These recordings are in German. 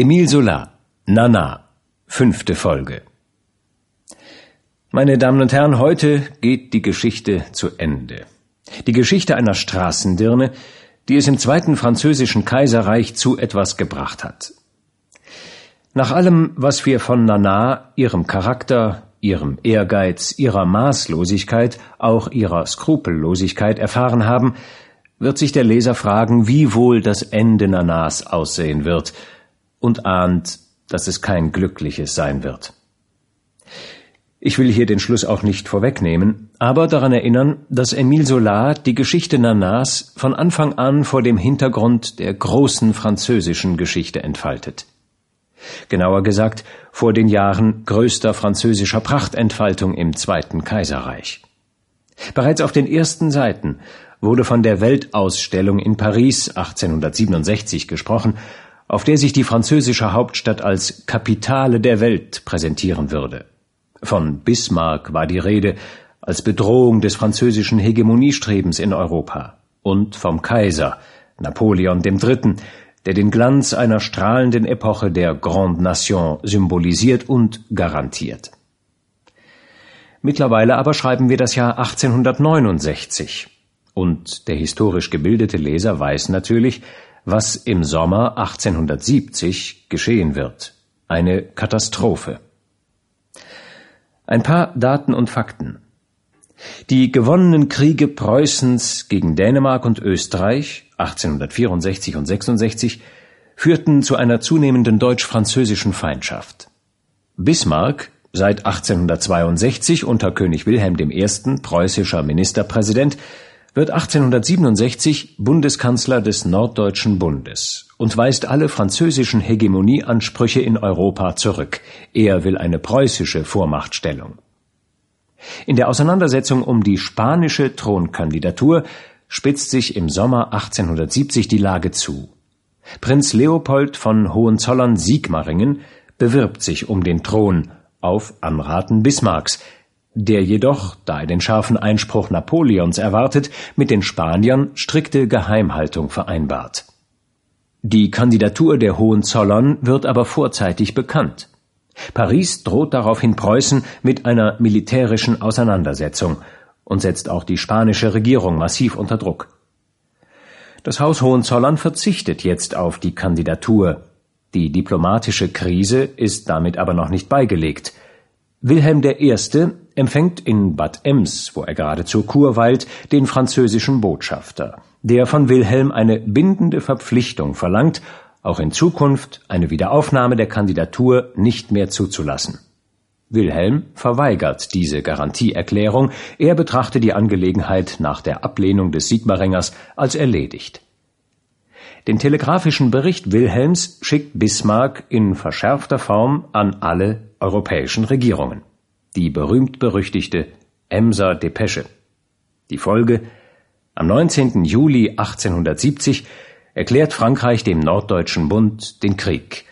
Emile Solar, Nana, fünfte Folge. Meine Damen und Herren, heute geht die Geschichte zu Ende. Die Geschichte einer Straßendirne, die es im Zweiten Französischen Kaiserreich zu etwas gebracht hat. Nach allem, was wir von Nana, ihrem Charakter, ihrem Ehrgeiz, ihrer Maßlosigkeit, auch ihrer Skrupellosigkeit erfahren haben, wird sich der Leser fragen, wie wohl das Ende Nanas aussehen wird, und ahnt, dass es kein glückliches sein wird. Ich will hier den Schluss auch nicht vorwegnehmen, aber daran erinnern, dass Emile Zola die Geschichte Nanas von Anfang an vor dem Hintergrund der großen französischen Geschichte entfaltet. Genauer gesagt vor den Jahren größter französischer Prachtentfaltung im Zweiten Kaiserreich. Bereits auf den ersten Seiten wurde von der Weltausstellung in Paris 1867 gesprochen, auf der sich die französische Hauptstadt als Kapitale der Welt präsentieren würde. Von Bismarck war die Rede als Bedrohung des französischen Hegemoniestrebens in Europa und vom Kaiser Napoleon III., der den Glanz einer strahlenden Epoche der Grande Nation symbolisiert und garantiert. Mittlerweile aber schreiben wir das Jahr 1869 und der historisch gebildete Leser weiß natürlich, was im Sommer 1870 geschehen wird. Eine Katastrophe. Ein paar Daten und Fakten. Die gewonnenen Kriege Preußens gegen Dänemark und Österreich 1864 und 66 führten zu einer zunehmenden deutsch-französischen Feindschaft. Bismarck, seit 1862 unter König Wilhelm I. preußischer Ministerpräsident, wird 1867 Bundeskanzler des Norddeutschen Bundes und weist alle französischen Hegemonieansprüche in Europa zurück. Er will eine preußische Vormachtstellung. In der Auseinandersetzung um die spanische Thronkandidatur spitzt sich im Sommer 1870 die Lage zu. Prinz Leopold von Hohenzollern-Sigmaringen bewirbt sich um den Thron auf Anraten Bismarcks, der jedoch, da er den scharfen Einspruch Napoleons erwartet, mit den Spaniern strikte Geheimhaltung vereinbart. Die Kandidatur der Hohenzollern wird aber vorzeitig bekannt. Paris droht daraufhin Preußen mit einer militärischen Auseinandersetzung und setzt auch die spanische Regierung massiv unter Druck. Das Haus Hohenzollern verzichtet jetzt auf die Kandidatur. Die diplomatische Krise ist damit aber noch nicht beigelegt. Wilhelm I. empfängt in Bad Ems, wo er gerade zur Kur weilt, den französischen Botschafter, der von Wilhelm eine bindende Verpflichtung verlangt, auch in Zukunft eine Wiederaufnahme der Kandidatur nicht mehr zuzulassen. Wilhelm verweigert diese Garantieerklärung, er betrachte die Angelegenheit nach der Ablehnung des Sigmaringers als erledigt. Den telegrafischen Bericht Wilhelms schickt Bismarck in verschärfter Form an alle europäischen Regierungen. Die berühmt-berüchtigte Emser Depesche. Die Folge Am 19. Juli 1870 erklärt Frankreich dem Norddeutschen Bund den Krieg,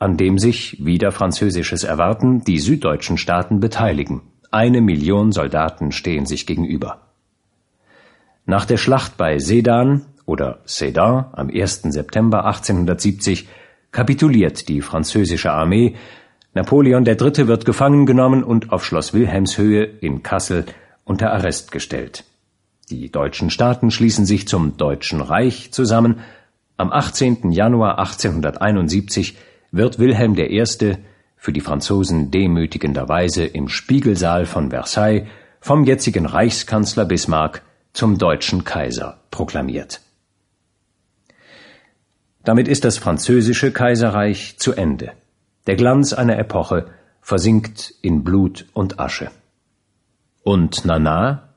an dem sich, wieder französisches Erwarten, die süddeutschen Staaten beteiligen. Eine Million Soldaten stehen sich gegenüber. Nach der Schlacht bei Sedan oder Sedan am 1. September 1870 kapituliert die französische Armee, Napoleon III. wird gefangen genommen und auf Schloss Wilhelmshöhe in Kassel unter Arrest gestellt. Die deutschen Staaten schließen sich zum Deutschen Reich zusammen. Am 18. Januar 1871 wird Wilhelm I. für die Franzosen demütigenderweise im Spiegelsaal von Versailles vom jetzigen Reichskanzler Bismarck zum deutschen Kaiser proklamiert. Damit ist das französische Kaiserreich zu Ende. Der Glanz einer Epoche versinkt in Blut und Asche. Und Nana?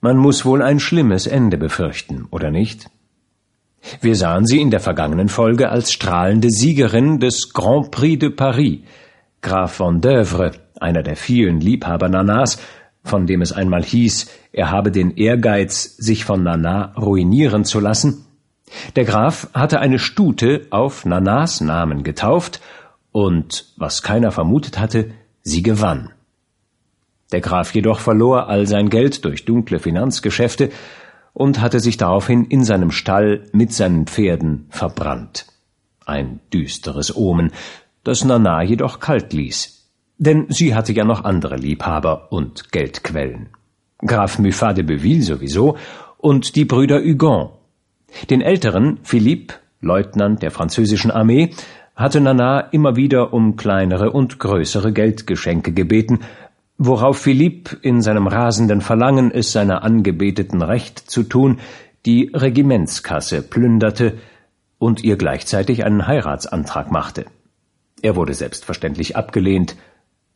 Man muss wohl ein schlimmes Ende befürchten, oder nicht? Wir sahen sie in der vergangenen Folge als strahlende Siegerin des Grand Prix de Paris. Graf von Dövre, einer der vielen Liebhaber Nanas, von dem es einmal hieß, er habe den Ehrgeiz, sich von Nana ruinieren zu lassen, der Graf hatte eine Stute auf Nanas Namen getauft und, was keiner vermutet hatte, sie gewann. Der Graf jedoch verlor all sein Geld durch dunkle Finanzgeschäfte und hatte sich daraufhin in seinem Stall mit seinen Pferden verbrannt. ein düsteres Omen, das Nana jedoch kalt ließ. Denn sie hatte ja noch andere Liebhaber und Geldquellen. Graf Muffat de Beville sowieso und die Brüder Hugon. Den älteren, Philippe, Leutnant der französischen Armee, hatte Nana immer wieder um kleinere und größere Geldgeschenke gebeten, worauf Philippe in seinem rasenden Verlangen, es seiner Angebeteten recht zu tun, die Regimentskasse plünderte und ihr gleichzeitig einen Heiratsantrag machte. Er wurde selbstverständlich abgelehnt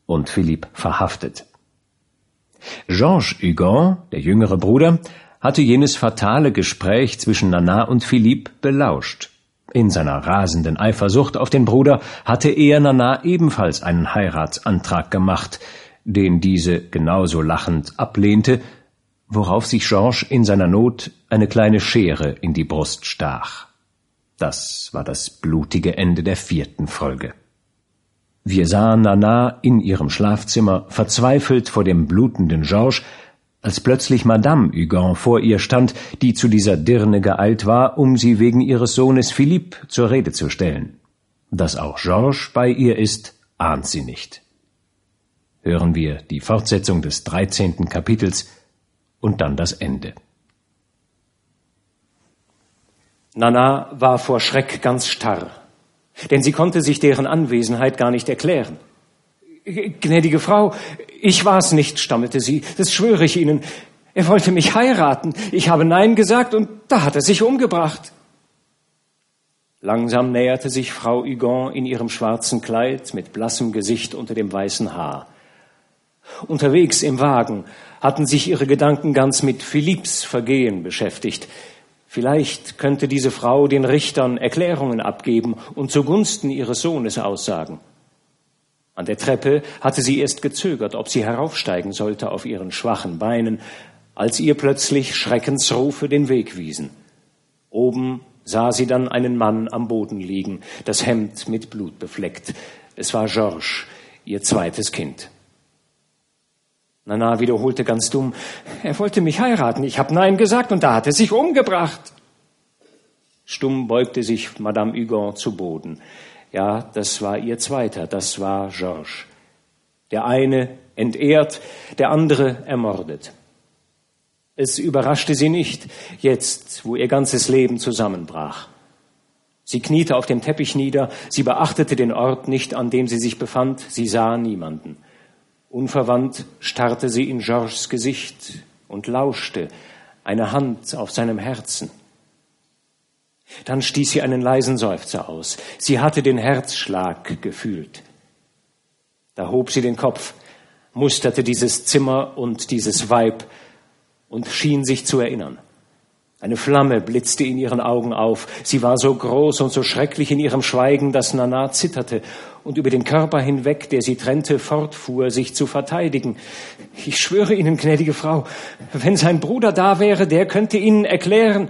und Philippe verhaftet. Georges Hugon, der jüngere Bruder, hatte jenes fatale Gespräch zwischen Nana und Philippe belauscht. In seiner rasenden Eifersucht auf den Bruder hatte er Nana ebenfalls einen Heiratsantrag gemacht, den diese genauso lachend ablehnte, worauf sich Georges in seiner Not eine kleine Schere in die Brust stach. Das war das blutige Ende der vierten Folge. Wir sahen Nana in ihrem Schlafzimmer verzweifelt vor dem blutenden Georges, als plötzlich Madame Hugon vor ihr stand, die zu dieser Dirne geeilt war, um sie wegen ihres Sohnes Philippe zur Rede zu stellen. Dass auch Georges bei ihr ist, ahnt sie nicht. Hören wir die Fortsetzung des dreizehnten Kapitels und dann das Ende. Nana war vor Schreck ganz starr, denn sie konnte sich deren Anwesenheit gar nicht erklären. Gnädige Frau, ich war's nicht, stammelte sie, das schwöre ich Ihnen. Er wollte mich heiraten. Ich habe Nein gesagt und da hat er sich umgebracht. Langsam näherte sich Frau Hugon in ihrem schwarzen Kleid mit blassem Gesicht unter dem weißen Haar. Unterwegs im Wagen hatten sich ihre Gedanken ganz mit Philipps Vergehen beschäftigt. Vielleicht könnte diese Frau den Richtern Erklärungen abgeben und zugunsten ihres Sohnes aussagen. An der Treppe hatte sie erst gezögert, ob sie heraufsteigen sollte auf ihren schwachen Beinen, als ihr plötzlich Schreckensrufe den Weg wiesen. Oben sah sie dann einen Mann am Boden liegen, das Hemd mit Blut befleckt. Es war Georges, ihr zweites Kind. Nana wiederholte ganz dumm, er wollte mich heiraten, ich habe Nein gesagt und da hat er sich umgebracht. Stumm beugte sich Madame Hugon zu Boden. Ja, das war ihr zweiter, das war Georges. Der eine entehrt, der andere ermordet. Es überraschte sie nicht, jetzt, wo ihr ganzes Leben zusammenbrach. Sie kniete auf dem Teppich nieder, sie beachtete den Ort nicht, an dem sie sich befand, sie sah niemanden. Unverwandt starrte sie in Georges Gesicht und lauschte, eine Hand auf seinem Herzen. Dann stieß sie einen leisen Seufzer aus. Sie hatte den Herzschlag gefühlt. Da hob sie den Kopf, musterte dieses Zimmer und dieses Weib und schien sich zu erinnern. Eine Flamme blitzte in ihren Augen auf. Sie war so groß und so schrecklich in ihrem Schweigen, dass Nana zitterte und über den Körper hinweg, der sie trennte, fortfuhr, sich zu verteidigen. Ich schwöre Ihnen, gnädige Frau, wenn sein Bruder da wäre, der könnte Ihnen erklären.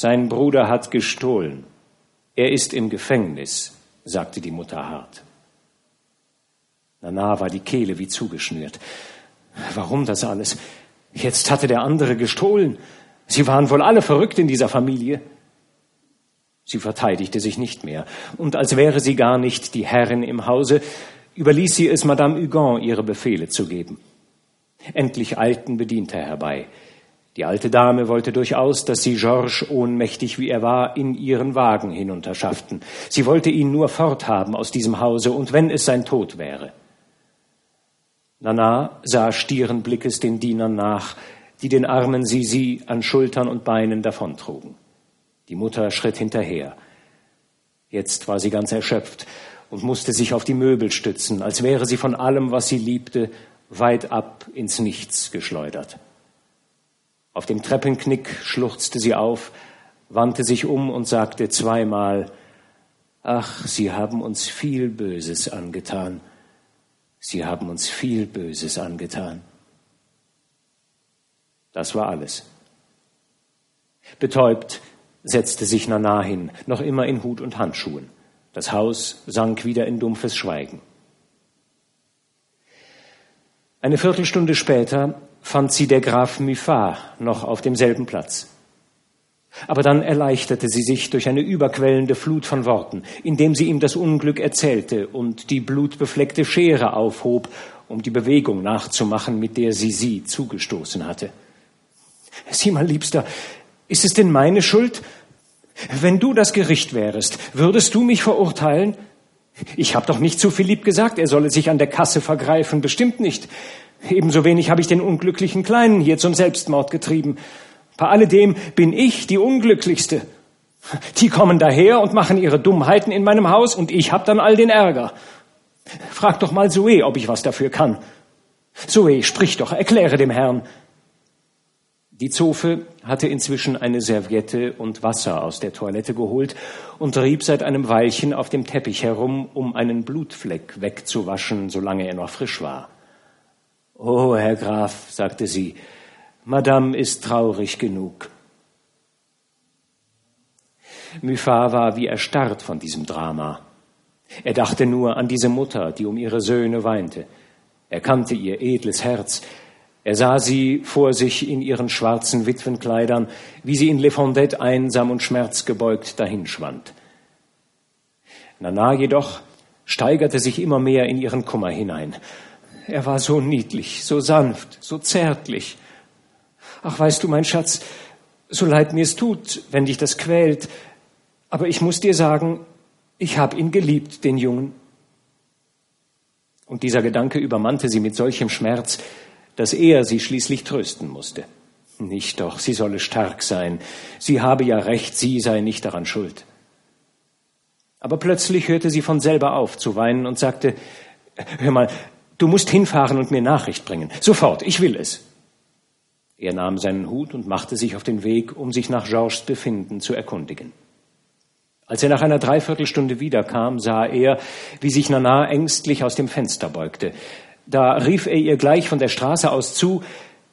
Sein Bruder hat gestohlen. Er ist im Gefängnis, sagte die Mutter hart. Nana war die Kehle wie zugeschnürt. Warum das alles? Jetzt hatte der andere gestohlen. Sie waren wohl alle verrückt in dieser Familie. Sie verteidigte sich nicht mehr, und als wäre sie gar nicht die Herrin im Hause, überließ sie es Madame Hugon, ihre Befehle zu geben. Endlich eilten Bedienter herbei. Die alte Dame wollte durchaus, dass sie Georges, ohnmächtig wie er war, in ihren Wagen hinunterschafften. Sie wollte ihn nur forthaben aus diesem Hause, und wenn es sein Tod wäre. Nana sah stieren Blickes den Dienern nach, die den armen Sisi an Schultern und Beinen davontrugen. Die Mutter schritt hinterher. Jetzt war sie ganz erschöpft und musste sich auf die Möbel stützen, als wäre sie von allem, was sie liebte, weit ab ins Nichts geschleudert. Auf dem Treppenknick schluchzte sie auf, wandte sich um und sagte zweimal Ach, Sie haben uns viel Böses angetan. Sie haben uns viel Böses angetan. Das war alles. Betäubt setzte sich Nana hin, noch immer in Hut und Handschuhen. Das Haus sank wieder in dumpfes Schweigen. Eine Viertelstunde später fand sie der Graf Muffat noch auf demselben Platz. Aber dann erleichterte sie sich durch eine überquellende Flut von Worten, indem sie ihm das Unglück erzählte und die blutbefleckte Schere aufhob, um die Bewegung nachzumachen, mit der sie sie zugestoßen hatte. Sieh mal, Liebster, ist es denn meine Schuld? Wenn du das Gericht wärest, würdest du mich verurteilen? Ich habe doch nicht zu Philipp gesagt, er solle sich an der Kasse vergreifen, bestimmt nicht. Ebenso wenig habe ich den unglücklichen Kleinen hier zum Selbstmord getrieben. Bei alledem bin ich die Unglücklichste. Die kommen daher und machen ihre Dummheiten in meinem Haus und ich hab dann all den Ärger. Frag doch mal Zoe, ob ich was dafür kann. Zoe, sprich doch, erkläre dem Herrn. Die Zofe hatte inzwischen eine Serviette und Wasser aus der Toilette geholt und rieb seit einem Weilchen auf dem Teppich herum, um einen Blutfleck wegzuwaschen, solange er noch frisch war. Oh, Herr Graf, sagte sie, Madame ist traurig genug. Muffat war wie erstarrt von diesem Drama. Er dachte nur an diese Mutter, die um ihre Söhne weinte. Er kannte ihr edles Herz. Er sah sie vor sich in ihren schwarzen Witwenkleidern, wie sie in Le Fondette einsam und schmerzgebeugt dahinschwand. Nana jedoch steigerte sich immer mehr in ihren Kummer hinein. Er war so niedlich, so sanft, so zärtlich. Ach, weißt du, mein Schatz, so leid mir es tut, wenn dich das quält, aber ich muss dir sagen, ich habe ihn geliebt, den Jungen. Und dieser Gedanke übermannte sie mit solchem Schmerz, dass er sie schließlich trösten musste. Nicht doch, sie solle stark sein. Sie habe ja recht, sie sei nicht daran schuld. Aber plötzlich hörte sie von selber auf zu weinen und sagte, hör mal, du musst hinfahren und mir Nachricht bringen. Sofort, ich will es. Er nahm seinen Hut und machte sich auf den Weg, um sich nach Georges Befinden zu erkundigen. Als er nach einer Dreiviertelstunde wiederkam, sah er, wie sich Nana ängstlich aus dem Fenster beugte. Da rief er ihr gleich von der Straße aus zu,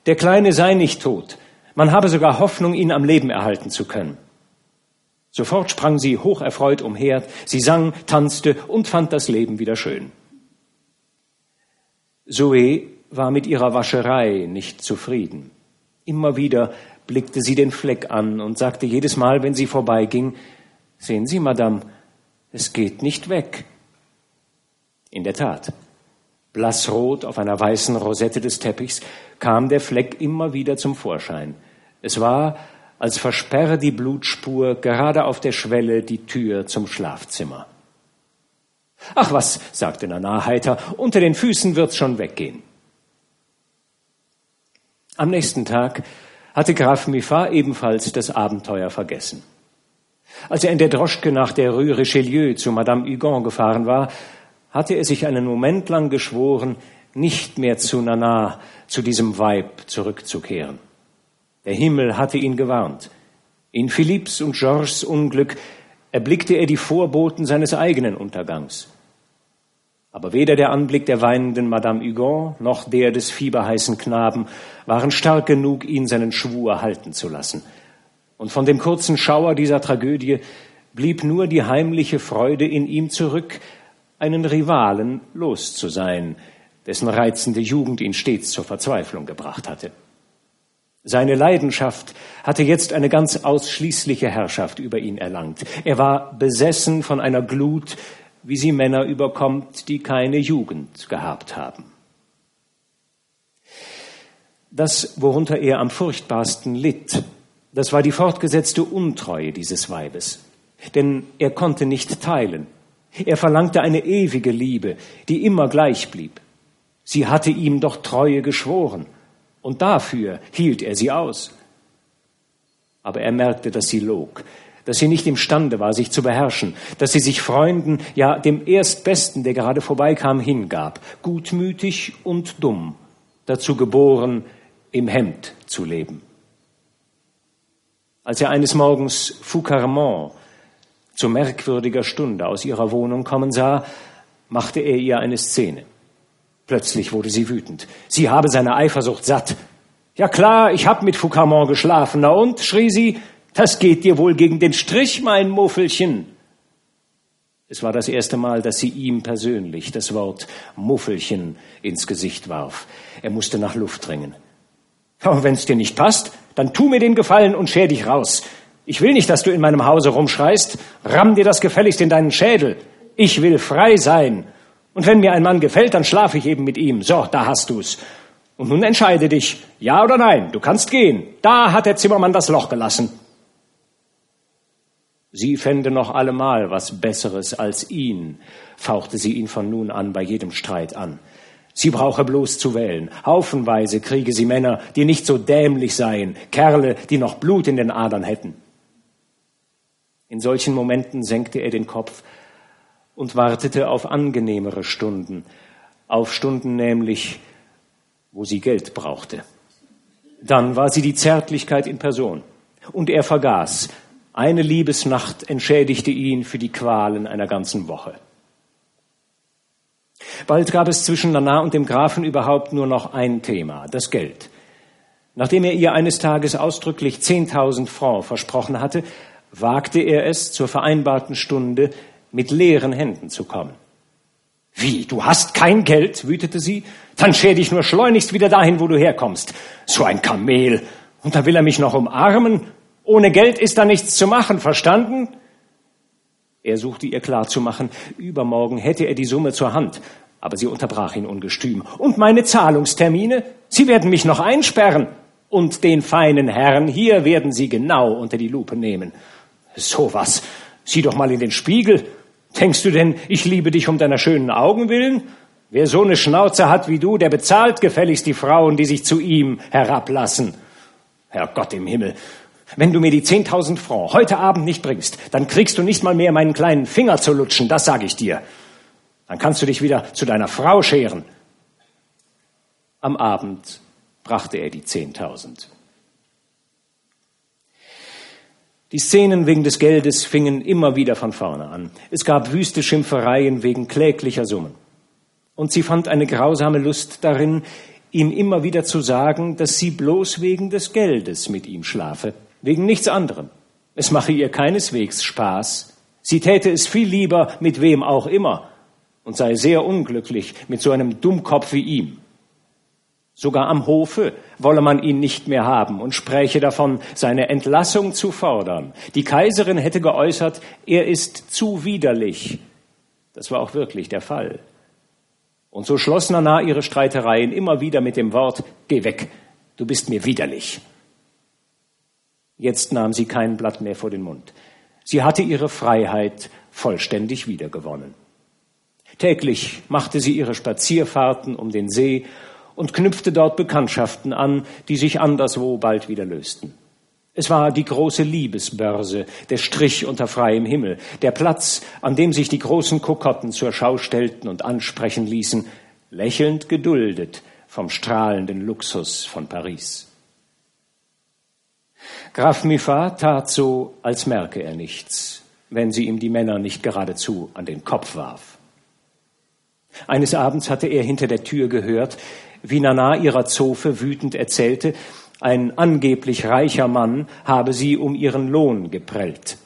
der Kleine sei nicht tot. Man habe sogar Hoffnung, ihn am Leben erhalten zu können. Sofort sprang sie hocherfreut umher, sie sang, tanzte und fand das Leben wieder schön. Zoe war mit ihrer Wascherei nicht zufrieden. Immer wieder blickte sie den Fleck an und sagte jedes Mal, wenn sie vorbeiging, Sehen Sie, Madame, es geht nicht weg. In der Tat, blassrot auf einer weißen Rosette des Teppichs kam der Fleck immer wieder zum Vorschein. Es war, als versperre die Blutspur gerade auf der Schwelle die Tür zum Schlafzimmer. Ach was, sagte Nana heiter, unter den Füßen wird's schon weggehen. Am nächsten Tag hatte Graf Muffat ebenfalls das Abenteuer vergessen. Als er in der Droschke nach der Rue Richelieu zu Madame Hugon gefahren war, hatte er sich einen Moment lang geschworen, nicht mehr zu Nana, zu diesem Weib zurückzukehren. Der Himmel hatte ihn gewarnt. In Philipps und Georges Unglück erblickte er die Vorboten seines eigenen Untergangs. Aber weder der Anblick der weinenden Madame Hugon noch der des fieberheißen Knaben waren stark genug, ihn seinen Schwur halten zu lassen. Und von dem kurzen Schauer dieser Tragödie blieb nur die heimliche Freude in ihm zurück, einen Rivalen los zu sein, dessen reizende Jugend ihn stets zur Verzweiflung gebracht hatte. Seine Leidenschaft hatte jetzt eine ganz ausschließliche Herrschaft über ihn erlangt. Er war besessen von einer Glut, wie sie Männer überkommt, die keine Jugend gehabt haben. Das, worunter er am furchtbarsten litt, das war die fortgesetzte Untreue dieses Weibes. Denn er konnte nicht teilen. Er verlangte eine ewige Liebe, die immer gleich blieb. Sie hatte ihm doch Treue geschworen, und dafür hielt er sie aus. Aber er merkte, dass sie log, dass sie nicht imstande war, sich zu beherrschen, dass sie sich Freunden, ja dem Erstbesten, der gerade vorbeikam, hingab, gutmütig und dumm, dazu geboren, im Hemd zu leben. Als er eines Morgens Foucarmont zu merkwürdiger Stunde aus ihrer Wohnung kommen sah, machte er ihr eine Szene. Plötzlich wurde sie wütend. Sie habe seine Eifersucht satt. Ja klar, ich hab mit Foucarmont geschlafen. Na und, schrie sie, das geht dir wohl gegen den Strich, mein Muffelchen. Es war das erste Mal, dass sie ihm persönlich das Wort Muffelchen ins Gesicht warf. Er musste nach Luft dringen. Aber wenn's dir nicht passt, dann tu mir den Gefallen und scher dich raus. Ich will nicht, dass du in meinem Hause rumschreist. Ramm dir das gefälligst in deinen Schädel. Ich will frei sein. Und wenn mir ein Mann gefällt, dann schlafe ich eben mit ihm. So, da hast du's. Und nun entscheide dich, ja oder nein, du kannst gehen. Da hat der Zimmermann das Loch gelassen. Sie fände noch allemal was Besseres als ihn, fauchte sie ihn von nun an bei jedem Streit an. Sie brauche bloß zu wählen. Haufenweise kriege sie Männer, die nicht so dämlich seien, Kerle, die noch Blut in den Adern hätten. In solchen Momenten senkte er den Kopf und wartete auf angenehmere Stunden, auf Stunden nämlich, wo sie Geld brauchte. Dann war sie die Zärtlichkeit in Person, und er vergaß, eine Liebesnacht entschädigte ihn für die Qualen einer ganzen Woche. Bald gab es zwischen Nana und dem Grafen überhaupt nur noch ein Thema, das Geld. Nachdem er ihr eines Tages ausdrücklich zehntausend Francs versprochen hatte, wagte er es, zur vereinbarten Stunde mit leeren Händen zu kommen. Wie, du hast kein Geld? wütete sie. Dann scher dich nur schleunigst wieder dahin, wo du herkommst. So ein Kamel. Und da will er mich noch umarmen ohne Geld ist da nichts zu machen, verstanden? Er suchte ihr klarzumachen, übermorgen hätte er die Summe zur Hand, aber sie unterbrach ihn ungestüm. Und meine Zahlungstermine? Sie werden mich noch einsperren. Und den feinen Herrn hier werden Sie genau unter die Lupe nehmen. So was. Sieh doch mal in den Spiegel. Denkst du denn, ich liebe dich um deiner schönen Augen willen? Wer so eine Schnauze hat wie du, der bezahlt gefälligst die Frauen, die sich zu ihm herablassen. Herr Gott im Himmel, wenn du mir die 10.000 Francs heute Abend nicht bringst, dann kriegst du nicht mal mehr meinen kleinen Finger zu lutschen, das sage ich dir. Dann kannst du dich wieder zu deiner Frau scheren. Am Abend brachte er die 10.000. Die Szenen wegen des Geldes fingen immer wieder von vorne an. Es gab wüste Schimpfereien wegen kläglicher Summen. Und sie fand eine grausame Lust darin, ihm immer wieder zu sagen, dass sie bloß wegen des Geldes mit ihm schlafe wegen nichts anderem. Es mache ihr keineswegs Spaß. Sie täte es viel lieber mit wem auch immer und sei sehr unglücklich mit so einem Dummkopf wie ihm. Sogar am Hofe wolle man ihn nicht mehr haben und spräche davon, seine Entlassung zu fordern. Die Kaiserin hätte geäußert, er ist zu widerlich. Das war auch wirklich der Fall. Und so schloss Nana ihre Streitereien immer wieder mit dem Wort, geh weg, du bist mir widerlich. Jetzt nahm sie kein Blatt mehr vor den Mund. Sie hatte ihre Freiheit vollständig wiedergewonnen. Täglich machte sie ihre Spazierfahrten um den See und knüpfte dort Bekanntschaften an, die sich anderswo bald wieder lösten. Es war die große Liebesbörse, der Strich unter freiem Himmel, der Platz, an dem sich die großen Kokotten zur Schau stellten und ansprechen ließen, lächelnd geduldet vom strahlenden Luxus von Paris. Graf Muffat tat so, als merke er nichts, wenn sie ihm die Männer nicht geradezu an den Kopf warf. Eines Abends hatte er hinter der Tür gehört, wie Nana ihrer Zofe wütend erzählte, ein angeblich reicher Mann habe sie um ihren Lohn geprellt.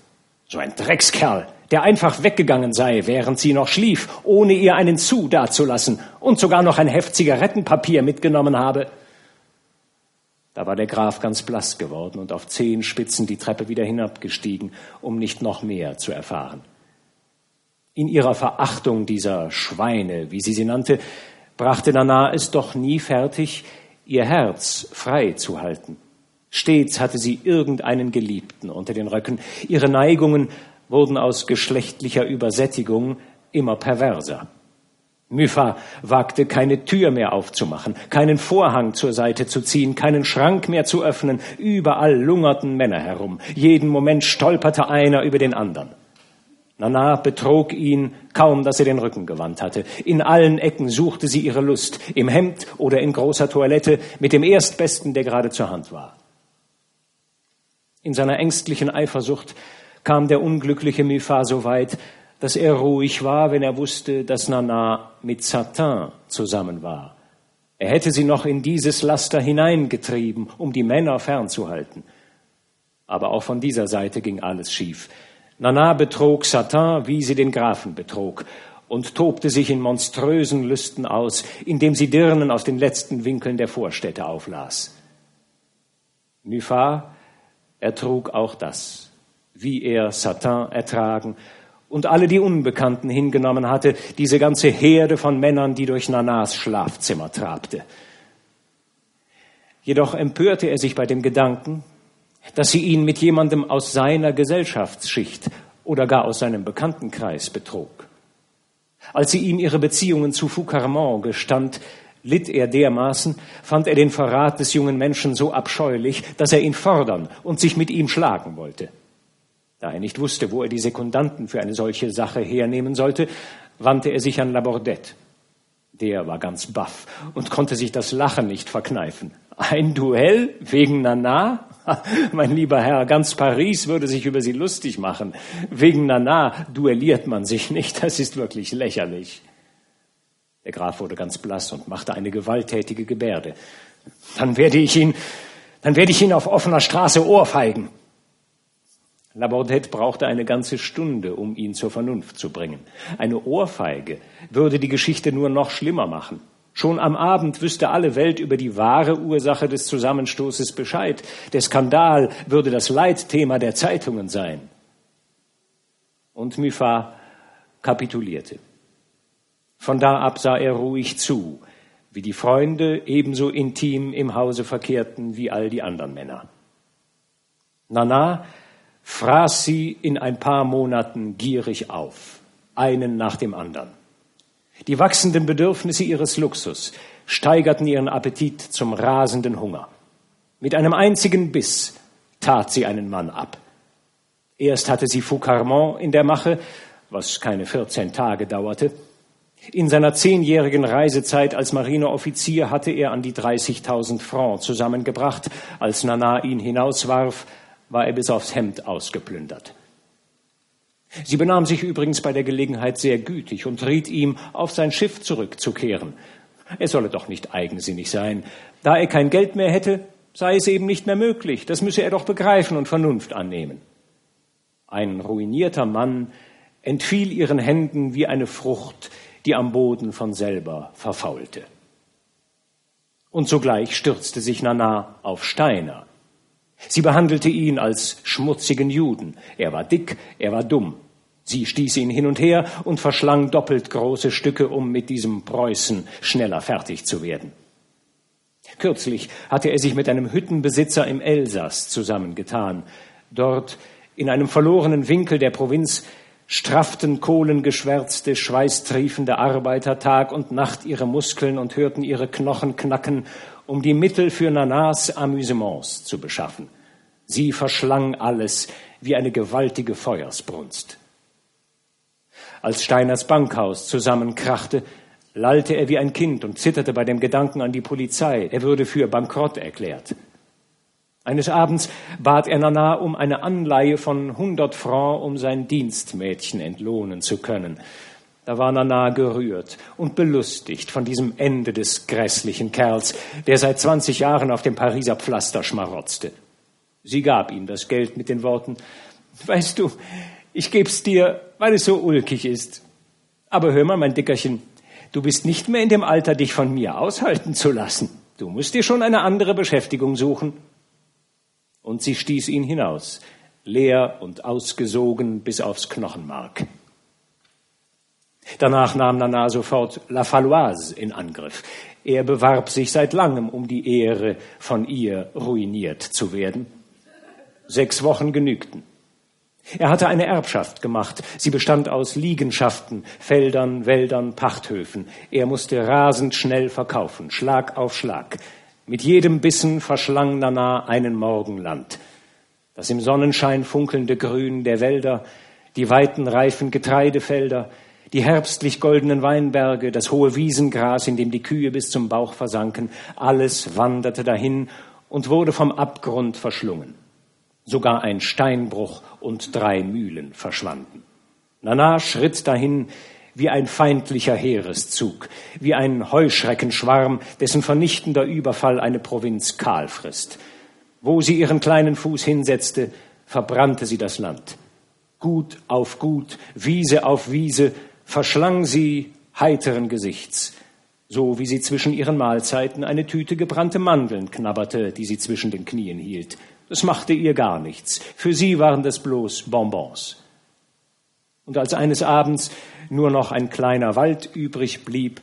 So ein Dreckskerl, der einfach weggegangen sei, während sie noch schlief, ohne ihr einen Zu dazulassen und sogar noch ein Heft Zigarettenpapier mitgenommen habe. Da war der Graf ganz blass geworden und auf Zehenspitzen die Treppe wieder hinabgestiegen, um nicht noch mehr zu erfahren. In ihrer Verachtung dieser Schweine, wie sie sie nannte, brachte Nana es doch nie fertig, ihr Herz frei zu halten. Stets hatte sie irgendeinen Geliebten unter den Röcken. Ihre Neigungen wurden aus geschlechtlicher Übersättigung immer perverser. Mypha wagte keine Tür mehr aufzumachen, keinen Vorhang zur Seite zu ziehen, keinen Schrank mehr zu öffnen. Überall lungerten Männer herum. Jeden Moment stolperte einer über den anderen. Nana betrog ihn, kaum dass er den Rücken gewandt hatte. In allen Ecken suchte sie ihre Lust, im Hemd oder in großer Toilette, mit dem Erstbesten, der gerade zur Hand war. In seiner ängstlichen Eifersucht kam der unglückliche Mypha so weit, dass er ruhig war, wenn er wusste, dass Nana mit Satan zusammen war. Er hätte sie noch in dieses Laster hineingetrieben, um die Männer fernzuhalten. Aber auch von dieser Seite ging alles schief. Nana betrog Satan, wie sie den Grafen betrog, und tobte sich in monströsen Lüsten aus, indem sie Dirnen aus den letzten Winkeln der Vorstädte auflas. Muffat ertrug auch das wie er Satan ertragen und alle die Unbekannten hingenommen hatte, diese ganze Herde von Männern, die durch Nanas Schlafzimmer trabte. Jedoch empörte er sich bei dem Gedanken, dass sie ihn mit jemandem aus seiner Gesellschaftsschicht oder gar aus seinem Bekanntenkreis betrog. Als sie ihm ihre Beziehungen zu Foucarmont gestand, litt er dermaßen, fand er den Verrat des jungen Menschen so abscheulich, dass er ihn fordern und sich mit ihm schlagen wollte. Da er nicht wusste, wo er die Sekundanten für eine solche Sache hernehmen sollte, wandte er sich an Labordette. Der war ganz baff und konnte sich das Lachen nicht verkneifen. Ein Duell wegen Nana? mein lieber Herr, ganz Paris würde sich über Sie lustig machen. Wegen Nana duelliert man sich nicht, das ist wirklich lächerlich. Der Graf wurde ganz blass und machte eine gewalttätige Gebärde. Dann werde ich ihn, dann werde ich ihn auf offener Straße ohrfeigen. Labordette brauchte eine ganze Stunde, um ihn zur Vernunft zu bringen. Eine Ohrfeige würde die Geschichte nur noch schlimmer machen. Schon am Abend wüsste alle Welt über die wahre Ursache des Zusammenstoßes Bescheid. Der Skandal würde das Leitthema der Zeitungen sein. Und Muffat kapitulierte. Von da ab sah er ruhig zu, wie die Freunde ebenso intim im Hause verkehrten wie all die anderen Männer. Nana fraß sie in ein paar Monaten gierig auf, einen nach dem anderen. Die wachsenden Bedürfnisse ihres Luxus steigerten ihren Appetit zum rasenden Hunger. Mit einem einzigen Biss tat sie einen Mann ab. Erst hatte sie Foucarmont in der Mache, was keine 14 Tage dauerte. In seiner zehnjährigen Reisezeit als Marineoffizier hatte er an die 30.000 Francs zusammengebracht. Als Nana ihn hinauswarf, war er bis aufs Hemd ausgeplündert. Sie benahm sich übrigens bei der Gelegenheit sehr gütig und riet ihm, auf sein Schiff zurückzukehren. Er solle doch nicht eigensinnig sein. Da er kein Geld mehr hätte, sei es eben nicht mehr möglich. Das müsse er doch begreifen und Vernunft annehmen. Ein ruinierter Mann entfiel ihren Händen wie eine Frucht, die am Boden von selber verfaulte. Und sogleich stürzte sich Nana auf Steiner, Sie behandelte ihn als schmutzigen Juden. Er war dick, er war dumm. Sie stieß ihn hin und her und verschlang doppelt große Stücke, um mit diesem Preußen schneller fertig zu werden. Kürzlich hatte er sich mit einem Hüttenbesitzer im Elsass zusammengetan. Dort, in einem verlorenen Winkel der Provinz, strafften kohlengeschwärzte, schweißtriefende Arbeiter Tag und Nacht ihre Muskeln und hörten ihre Knochen knacken um die Mittel für Nanas Amüsements zu beschaffen. Sie verschlang alles wie eine gewaltige Feuersbrunst. Als Steiners Bankhaus zusammenkrachte, lallte er wie ein Kind und zitterte bei dem Gedanken an die Polizei. Er würde für bankrott erklärt. Eines Abends bat er Nana um eine Anleihe von 100 Francs, um sein Dienstmädchen entlohnen zu können. Da war Nana gerührt und belustigt von diesem Ende des grässlichen Kerls, der seit 20 Jahren auf dem Pariser Pflaster schmarotzte. Sie gab ihm das Geld mit den Worten, weißt du, ich geb's dir, weil es so ulkig ist. Aber hör mal, mein Dickerchen, du bist nicht mehr in dem Alter, dich von mir aushalten zu lassen. Du musst dir schon eine andere Beschäftigung suchen. Und sie stieß ihn hinaus, leer und ausgesogen bis aufs Knochenmark. Danach nahm Nana sofort La Falloise in Angriff. Er bewarb sich seit langem um die Ehre, von ihr ruiniert zu werden. Sechs Wochen genügten. Er hatte eine Erbschaft gemacht. Sie bestand aus Liegenschaften, Feldern, Wäldern, Pachthöfen. Er musste rasend schnell verkaufen, Schlag auf Schlag. Mit jedem Bissen verschlang Nana einen Morgenland. Das im Sonnenschein funkelnde Grün der Wälder, die weiten reifen Getreidefelder, die herbstlich goldenen Weinberge, das hohe Wiesengras, in dem die Kühe bis zum Bauch versanken, alles wanderte dahin und wurde vom Abgrund verschlungen. Sogar ein Steinbruch und drei Mühlen verschwanden. Nana schritt dahin wie ein feindlicher Heereszug, wie ein Heuschreckenschwarm, dessen vernichtender Überfall eine Provinz kahl frisst. Wo sie ihren kleinen Fuß hinsetzte, verbrannte sie das Land. Gut auf Gut, Wiese auf Wiese, verschlang sie heiteren Gesichts, so wie sie zwischen ihren Mahlzeiten eine Tüte gebrannte Mandeln knabberte, die sie zwischen den Knien hielt. Das machte ihr gar nichts. Für sie waren das bloß Bonbons. Und als eines Abends nur noch ein kleiner Wald übrig blieb,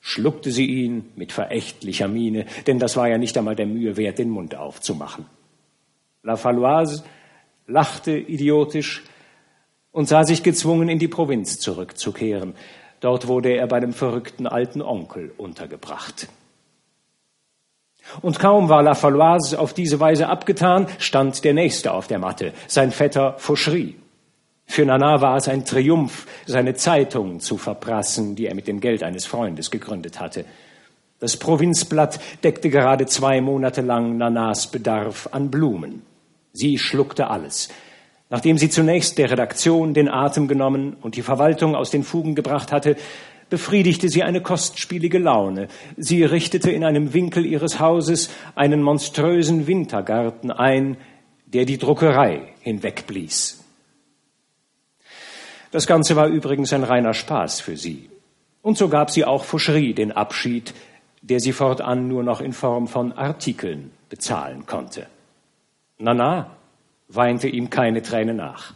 schluckte sie ihn mit verächtlicher Miene, denn das war ja nicht einmal der Mühe wert, den Mund aufzumachen. La Faloise lachte idiotisch und sah sich gezwungen, in die Provinz zurückzukehren. Dort wurde er bei dem verrückten alten Onkel untergebracht. Und kaum war La Faloise auf diese Weise abgetan, stand der Nächste auf der Matte, sein Vetter Fauchery. Für Nana war es ein Triumph, seine Zeitung zu verprassen, die er mit dem Geld eines Freundes gegründet hatte. Das Provinzblatt deckte gerade zwei Monate lang Nanas Bedarf an Blumen. Sie schluckte alles. Nachdem sie zunächst der Redaktion den Atem genommen und die Verwaltung aus den Fugen gebracht hatte, befriedigte sie eine kostspielige Laune. Sie richtete in einem Winkel ihres Hauses einen monströsen Wintergarten ein, der die Druckerei hinwegblies. Das Ganze war übrigens ein reiner Spaß für sie. Und so gab sie auch Foucherie den Abschied, der sie fortan nur noch in Form von Artikeln bezahlen konnte. Nana weinte ihm keine Träne nach.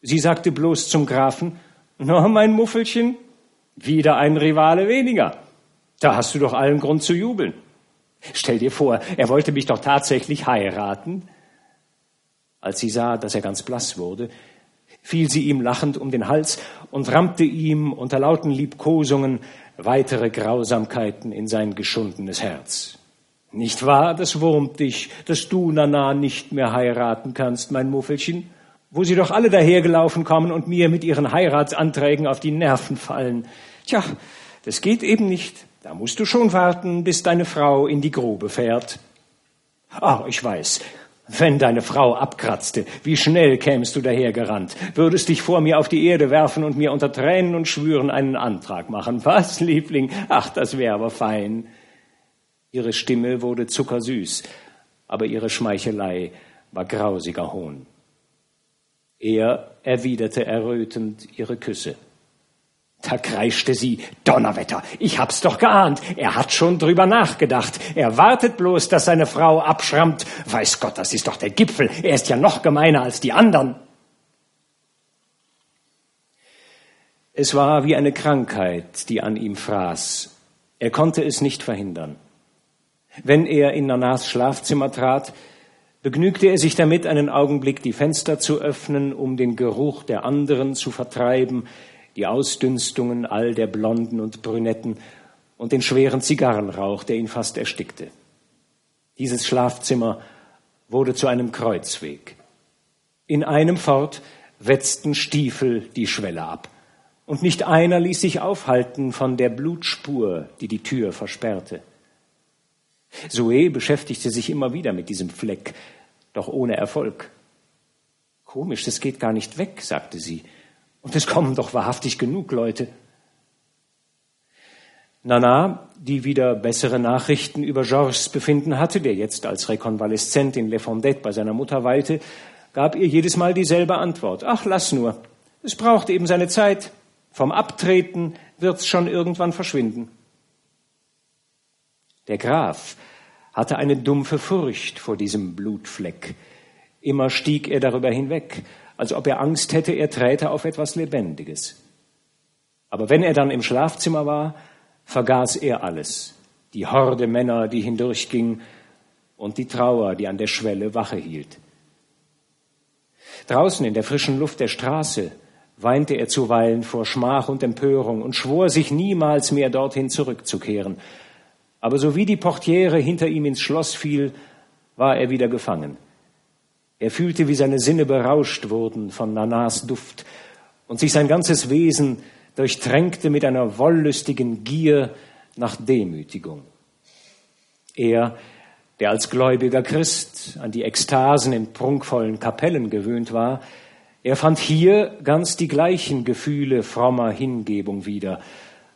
Sie sagte bloß zum Grafen, na, mein Muffelchen, wieder ein Rivale weniger. Da hast du doch allen Grund zu jubeln. Stell dir vor, er wollte mich doch tatsächlich heiraten. Als sie sah, dass er ganz blass wurde, fiel sie ihm lachend um den Hals und rammte ihm unter lauten Liebkosungen weitere Grausamkeiten in sein geschundenes Herz. Nicht wahr, das wurmt dich, dass du, Nana, nicht mehr heiraten kannst, mein Muffelchen? wo sie doch alle dahergelaufen kommen und mir mit ihren Heiratsanträgen auf die Nerven fallen. Tja, das geht eben nicht. Da musst du schon warten, bis deine Frau in die Grube fährt. Ah, ich weiß. Wenn deine Frau abkratzte, wie schnell kämst du dahergerannt, würdest dich vor mir auf die Erde werfen und mir unter Tränen und Schwüren einen Antrag machen. Was, Liebling? Ach, das wäre aber fein. Ihre Stimme wurde zuckersüß, aber ihre Schmeichelei war grausiger Hohn. Er erwiderte errötend ihre Küsse. Da kreischte sie, Donnerwetter, ich hab's doch geahnt. Er hat schon drüber nachgedacht. Er wartet bloß, dass seine Frau abschrammt. Weiß Gott, das ist doch der Gipfel. Er ist ja noch gemeiner als die anderen. Es war wie eine Krankheit, die an ihm fraß. Er konnte es nicht verhindern. Wenn er in Nanas Schlafzimmer trat, begnügte er sich damit, einen Augenblick die Fenster zu öffnen, um den Geruch der anderen zu vertreiben, die Ausdünstungen all der Blonden und Brünetten und den schweren Zigarrenrauch, der ihn fast erstickte. Dieses Schlafzimmer wurde zu einem Kreuzweg. In einem fort wetzten Stiefel die Schwelle ab, und nicht einer ließ sich aufhalten von der Blutspur, die die Tür versperrte. Zoe beschäftigte sich immer wieder mit diesem Fleck, doch ohne Erfolg. Komisch, das geht gar nicht weg, sagte sie. Und es kommen doch wahrhaftig genug Leute. Nana, die wieder bessere Nachrichten über Georges Befinden hatte, der jetzt als Rekonvaleszent in Le Fondette bei seiner Mutter weilte, gab ihr jedes Mal dieselbe Antwort. Ach, lass nur. Es braucht eben seine Zeit. Vom Abtreten wird's schon irgendwann verschwinden. Der Graf hatte eine dumpfe Furcht vor diesem Blutfleck. Immer stieg er darüber hinweg, als ob er Angst hätte, er träte auf etwas Lebendiges. Aber wenn er dann im Schlafzimmer war, vergaß er alles. Die Horde Männer, die hindurchging, und die Trauer, die an der Schwelle Wache hielt. Draußen in der frischen Luft der Straße weinte er zuweilen vor Schmach und Empörung und schwor sich niemals mehr dorthin zurückzukehren, aber sowie die Portiere hinter ihm ins Schloss fiel, war er wieder gefangen. Er fühlte, wie seine Sinne berauscht wurden von Nanas Duft und sich sein ganzes Wesen durchtränkte mit einer wollüstigen Gier nach Demütigung. Er, der als gläubiger Christ an die Ekstasen in prunkvollen Kapellen gewöhnt war, er fand hier ganz die gleichen Gefühle frommer Hingebung wieder,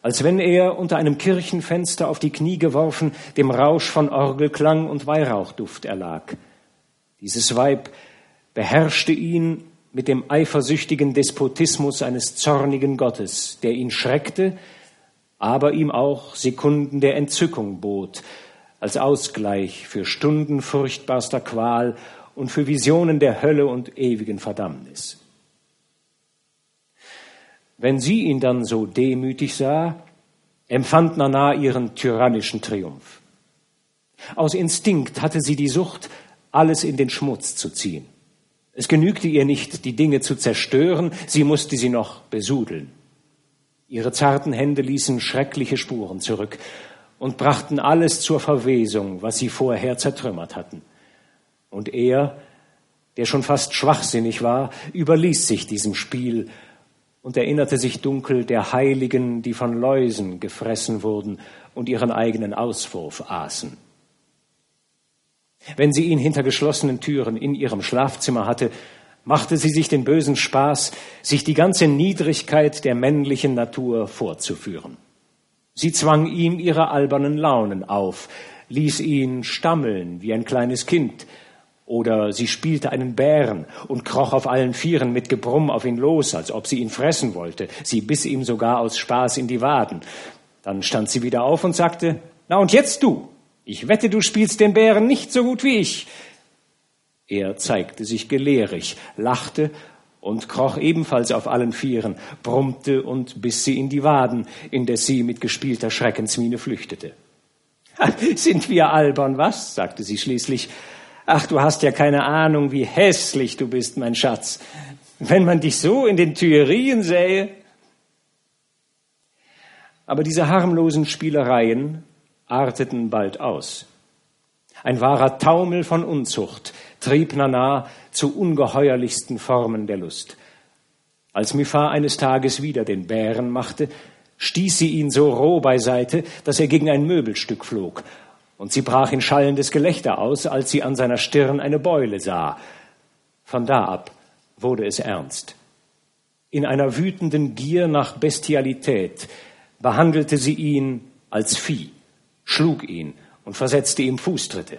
als wenn er unter einem Kirchenfenster auf die Knie geworfen dem Rausch von Orgelklang und Weihrauchduft erlag. Dieses Weib beherrschte ihn mit dem eifersüchtigen Despotismus eines zornigen Gottes, der ihn schreckte, aber ihm auch Sekunden der Entzückung bot, als Ausgleich für Stunden furchtbarster Qual und für Visionen der Hölle und ewigen Verdammnis. Wenn sie ihn dann so demütig sah, empfand Nana ihren tyrannischen Triumph. Aus Instinkt hatte sie die Sucht, alles in den Schmutz zu ziehen. Es genügte ihr nicht, die Dinge zu zerstören, sie musste sie noch besudeln. Ihre zarten Hände ließen schreckliche Spuren zurück und brachten alles zur Verwesung, was sie vorher zertrümmert hatten. Und er, der schon fast schwachsinnig war, überließ sich diesem Spiel und erinnerte sich dunkel der Heiligen, die von Läusen gefressen wurden und ihren eigenen Auswurf aßen. Wenn sie ihn hinter geschlossenen Türen in ihrem Schlafzimmer hatte, machte sie sich den bösen Spaß, sich die ganze Niedrigkeit der männlichen Natur vorzuführen. Sie zwang ihm ihre albernen Launen auf, ließ ihn stammeln wie ein kleines Kind, oder sie spielte einen Bären und kroch auf allen Vieren mit Gebrumm auf ihn los, als ob sie ihn fressen wollte. Sie biss ihm sogar aus Spaß in die Waden. Dann stand sie wieder auf und sagte, na und jetzt du. Ich wette, du spielst den Bären nicht so gut wie ich. Er zeigte sich gelehrig, lachte und kroch ebenfalls auf allen Vieren, brummte und biss sie in die Waden, indes sie mit gespielter Schreckensmiene flüchtete. Sind wir albern, was? sagte sie schließlich. Ach, du hast ja keine Ahnung, wie hässlich du bist, mein Schatz. Wenn man dich so in den Tuerien sähe. Aber diese harmlosen Spielereien arteten bald aus. Ein wahrer Taumel von Unzucht trieb Nana zu ungeheuerlichsten Formen der Lust. Als Muffat eines Tages wieder den Bären machte, stieß sie ihn so roh beiseite, dass er gegen ein Möbelstück flog und sie brach in schallendes Gelächter aus, als sie an seiner Stirn eine Beule sah. Von da ab wurde es ernst. In einer wütenden Gier nach Bestialität behandelte sie ihn als Vieh, schlug ihn und versetzte ihm Fußtritte.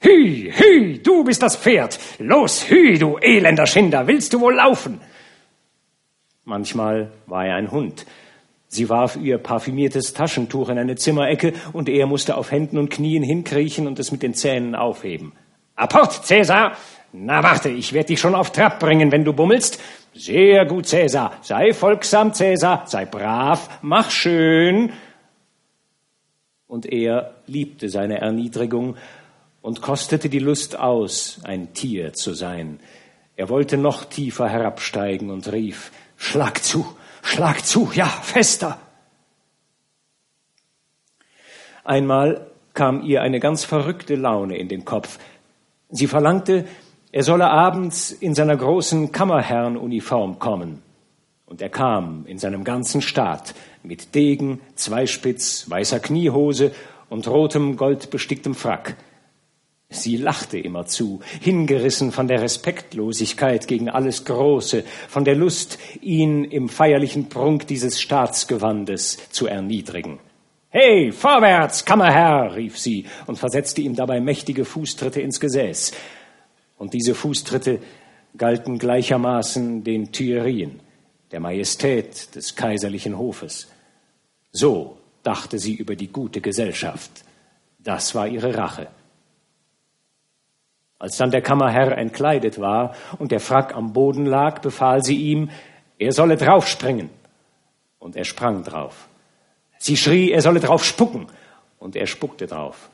Hü, hü, du bist das Pferd. Los, hü, du elender Schinder, willst du wohl laufen? Manchmal war er ein Hund, Sie warf ihr parfümiertes Taschentuch in eine Zimmerecke und er musste auf Händen und Knien hinkriechen und es mit den Zähnen aufheben. Apport, Cäsar! Na warte, ich werde dich schon auf Trab bringen, wenn du bummelst. Sehr gut, Cäsar. Sei folgsam, Cäsar. Sei brav. Mach schön. Und er liebte seine Erniedrigung und kostete die Lust aus, ein Tier zu sein. Er wollte noch tiefer herabsteigen und rief, Schlag zu, Schlag zu, ja, fester. Einmal kam ihr eine ganz verrückte Laune in den Kopf. Sie verlangte, er solle abends in seiner großen Kammerherrnuniform kommen. Und er kam in seinem ganzen Staat mit Degen, Zweispitz, weißer Kniehose und rotem goldbesticktem Frack. Sie lachte immerzu, hingerissen von der Respektlosigkeit gegen alles Große, von der Lust, ihn im feierlichen Prunk dieses Staatsgewandes zu erniedrigen. Hey, vorwärts, Kammerherr, rief sie und versetzte ihm dabei mächtige Fußtritte ins Gesäß. Und diese Fußtritte galten gleichermaßen den Tuerien, der Majestät des kaiserlichen Hofes. So dachte sie über die gute Gesellschaft. Das war ihre Rache. Als dann der Kammerherr entkleidet war und der Frack am Boden lag, befahl sie ihm, er solle draufspringen. Und er sprang drauf. Sie schrie, er solle drauf spucken. Und er spuckte drauf.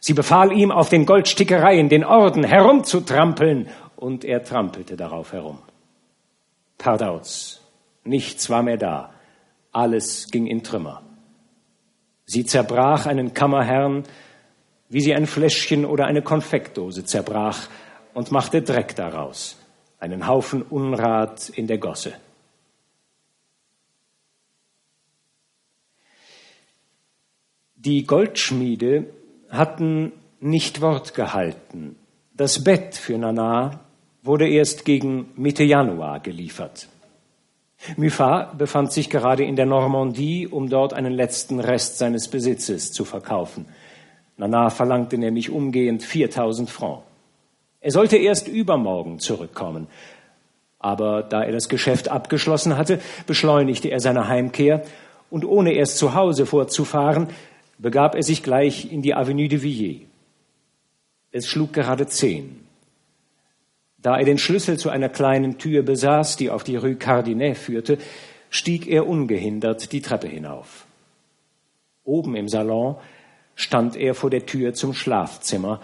Sie befahl ihm, auf den Goldstickereien, den Orden herumzutrampeln. Und er trampelte darauf herum. Pardauz. Nichts war mehr da. Alles ging in Trümmer. Sie zerbrach einen Kammerherrn, wie sie ein Fläschchen oder eine Konfektdose zerbrach und machte Dreck daraus, einen Haufen Unrat in der Gosse. Die Goldschmiede hatten nicht Wort gehalten. Das Bett für Nana wurde erst gegen Mitte Januar geliefert. Muffat befand sich gerade in der Normandie, um dort einen letzten Rest seines Besitzes zu verkaufen. Nana verlangte nämlich umgehend 4000 Francs. Er sollte erst übermorgen zurückkommen. Aber da er das Geschäft abgeschlossen hatte, beschleunigte er seine Heimkehr und ohne erst zu Hause fortzufahren, begab er sich gleich in die Avenue de Villiers. Es schlug gerade zehn. Da er den Schlüssel zu einer kleinen Tür besaß, die auf die Rue Cardinet führte, stieg er ungehindert die Treppe hinauf. Oben im Salon stand er vor der Tür zum Schlafzimmer,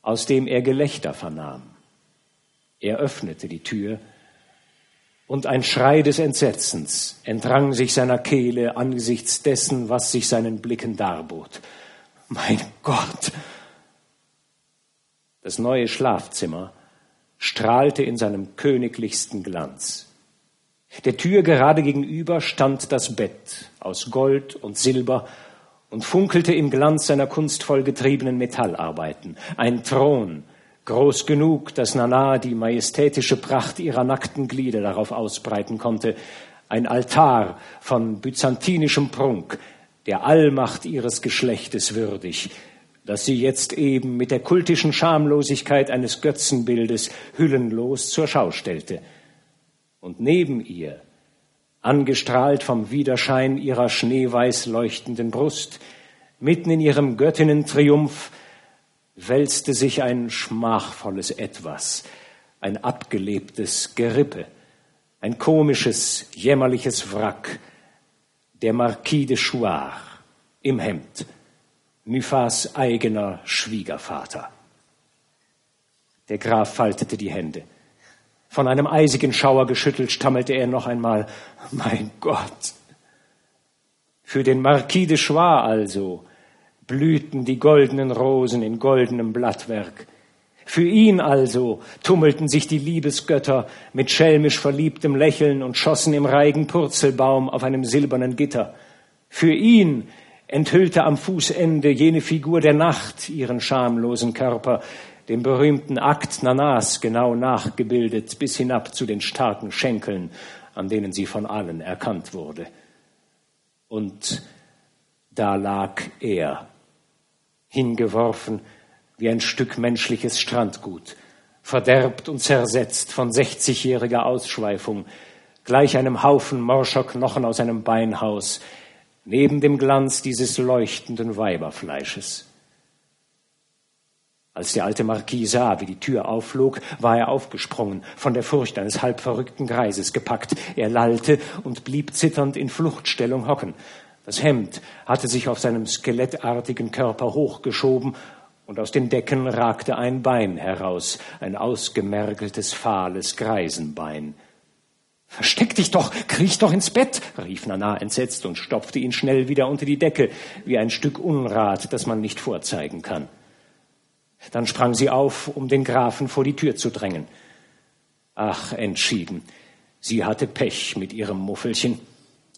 aus dem er Gelächter vernahm. Er öffnete die Tür, und ein Schrei des Entsetzens entrang sich seiner Kehle angesichts dessen, was sich seinen Blicken darbot. Mein Gott! Das neue Schlafzimmer strahlte in seinem königlichsten Glanz. Der Tür gerade gegenüber stand das Bett aus Gold und Silber und funkelte im Glanz seiner kunstvoll getriebenen Metallarbeiten. Ein Thron, groß genug, dass Nana die majestätische Pracht ihrer nackten Glieder darauf ausbreiten konnte. Ein Altar von byzantinischem Prunk, der Allmacht ihres Geschlechtes würdig, das sie jetzt eben mit der kultischen Schamlosigkeit eines Götzenbildes hüllenlos zur Schau stellte. Und neben ihr, angestrahlt vom Widerschein ihrer schneeweiß leuchtenden Brust, mitten in ihrem Göttinnentriumph, wälzte sich ein schmachvolles Etwas, ein abgelebtes Gerippe, ein komisches, jämmerliches Wrack, der Marquis de Chouard im Hemd Myphas eigener Schwiegervater. Der Graf faltete die Hände. Von einem eisigen Schauer geschüttelt stammelte er noch einmal, mein Gott. Für den Marquis de Choix also blühten die goldenen Rosen in goldenem Blattwerk. Für ihn also tummelten sich die Liebesgötter mit schelmisch verliebtem Lächeln und schossen im reigen Purzelbaum auf einem silbernen Gitter. Für ihn enthüllte am Fußende jene Figur der Nacht ihren schamlosen Körper, dem berühmten Akt Nanas genau nachgebildet, bis hinab zu den starken Schenkeln, an denen sie von allen erkannt wurde. Und da lag er, hingeworfen wie ein Stück menschliches Strandgut, verderbt und zersetzt von sechzigjähriger Ausschweifung, gleich einem Haufen morscher Knochen aus einem Beinhaus, neben dem Glanz dieses leuchtenden Weiberfleisches. Als der alte Marquis sah, wie die Tür aufflog, war er aufgesprungen, von der Furcht eines halbverrückten Greises gepackt. Er lallte und blieb zitternd in Fluchtstellung hocken. Das Hemd hatte sich auf seinem skelettartigen Körper hochgeschoben und aus den Decken ragte ein Bein heraus, ein ausgemergeltes, fahles Greisenbein. Versteck dich doch, kriech doch ins Bett, rief Nana entsetzt und stopfte ihn schnell wieder unter die Decke, wie ein Stück Unrat, das man nicht vorzeigen kann. Dann sprang sie auf, um den Grafen vor die Tür zu drängen. Ach, entschieden. Sie hatte Pech mit ihrem Muffelchen.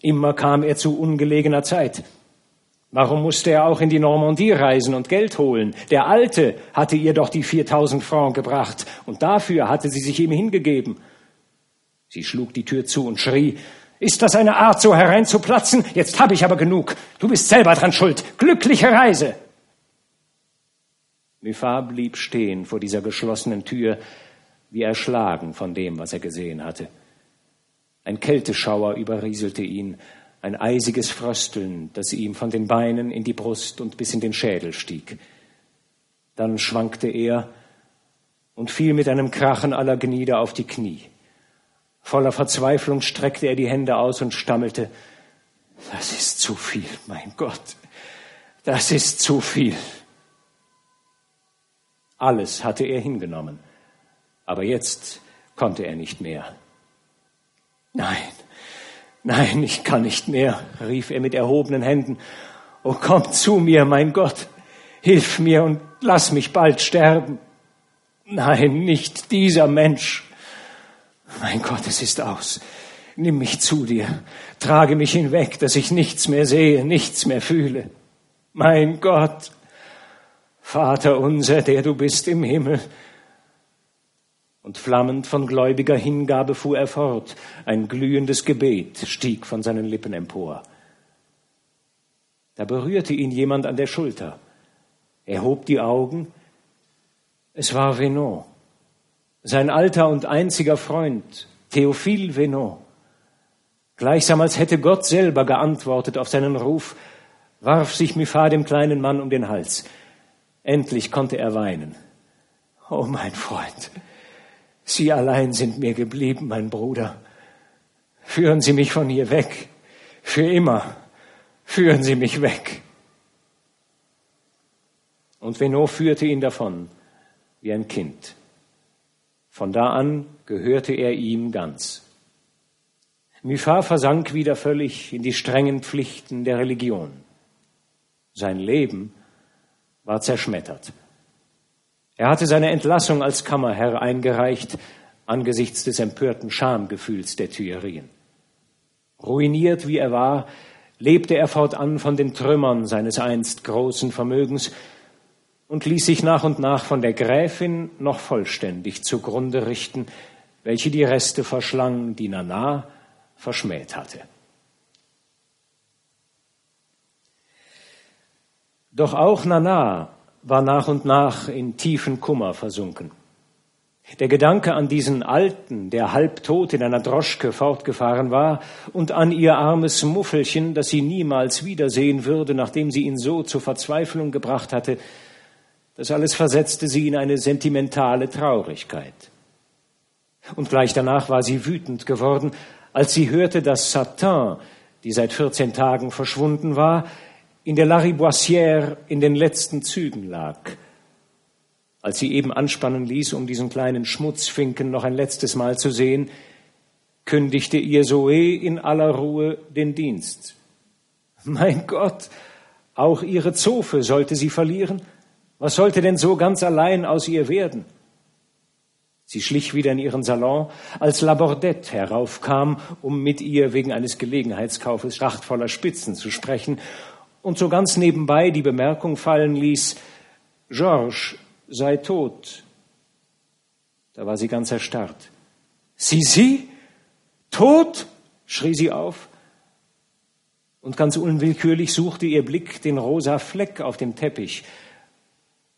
Immer kam er zu ungelegener Zeit. Warum musste er auch in die Normandie reisen und Geld holen? Der Alte hatte ihr doch die 4000 Francs gebracht und dafür hatte sie sich ihm hingegeben. Sie schlug die Tür zu und schrie, ist das eine Art, so hereinzuplatzen? Jetzt habe ich aber genug. Du bist selber dran schuld. Glückliche Reise. Muffat blieb stehen vor dieser geschlossenen Tür, wie erschlagen von dem, was er gesehen hatte. Ein Kälteschauer überrieselte ihn, ein eisiges Frösteln, das ihm von den Beinen in die Brust und bis in den Schädel stieg. Dann schwankte er und fiel mit einem Krachen aller Glieder auf die Knie. Voller Verzweiflung streckte er die Hände aus und stammelte, das ist zu viel, mein Gott, das ist zu viel. Alles hatte er hingenommen, aber jetzt konnte er nicht mehr. Nein, nein, ich kann nicht mehr, rief er mit erhobenen Händen. Oh, komm zu mir, mein Gott, hilf mir und lass mich bald sterben. Nein, nicht dieser Mensch. Mein Gott, es ist aus. Nimm mich zu dir. Trage mich hinweg, dass ich nichts mehr sehe, nichts mehr fühle. Mein Gott, Vater unser, der du bist im Himmel. Und flammend von gläubiger Hingabe fuhr er fort. Ein glühendes Gebet stieg von seinen Lippen empor. Da berührte ihn jemand an der Schulter. Er hob die Augen. Es war Venon sein alter und einziger Freund, Theophile Venot. Gleichsam als hätte Gott selber geantwortet auf seinen Ruf, warf sich Muffat dem kleinen Mann um den Hals. Endlich konnte er weinen. Oh mein Freund, Sie allein sind mir geblieben, mein Bruder. Führen Sie mich von hier weg. Für immer. Führen Sie mich weg. Und Venot führte ihn davon, wie ein Kind. Von da an gehörte er ihm ganz. Muffat versank wieder völlig in die strengen Pflichten der Religion. Sein Leben war zerschmettert. Er hatte seine Entlassung als Kammerherr eingereicht angesichts des empörten Schamgefühls der Tuillerien. Ruiniert wie er war, lebte er fortan von den Trümmern seines einst großen Vermögens und ließ sich nach und nach von der Gräfin noch vollständig zugrunde richten, welche die Reste verschlang, die Nana verschmäht hatte. Doch auch Nana war nach und nach in tiefen Kummer versunken. Der Gedanke an diesen Alten, der halbtot in einer Droschke fortgefahren war, und an ihr armes Muffelchen, das sie niemals wiedersehen würde, nachdem sie ihn so zur Verzweiflung gebracht hatte, das alles versetzte sie in eine sentimentale Traurigkeit. Und gleich danach war sie wütend geworden, als sie hörte, dass Satin, die seit 14 Tagen verschwunden war, in der Lariboisière in den letzten Zügen lag. Als sie eben anspannen ließ, um diesen kleinen Schmutzfinken noch ein letztes Mal zu sehen, kündigte ihr Zoe in aller Ruhe den Dienst. Mein Gott, auch ihre Zofe sollte sie verlieren? Was sollte denn so ganz allein aus ihr werden? Sie schlich wieder in ihren Salon, als Labordette heraufkam, um mit ihr wegen eines Gelegenheitskaufes prachtvoller Spitzen zu sprechen und so ganz nebenbei die Bemerkung fallen ließ, Georges sei tot. Da war sie ganz erstarrt. Sie, sie? Tot? schrie sie auf. Und ganz unwillkürlich suchte ihr Blick den rosa Fleck auf dem Teppich.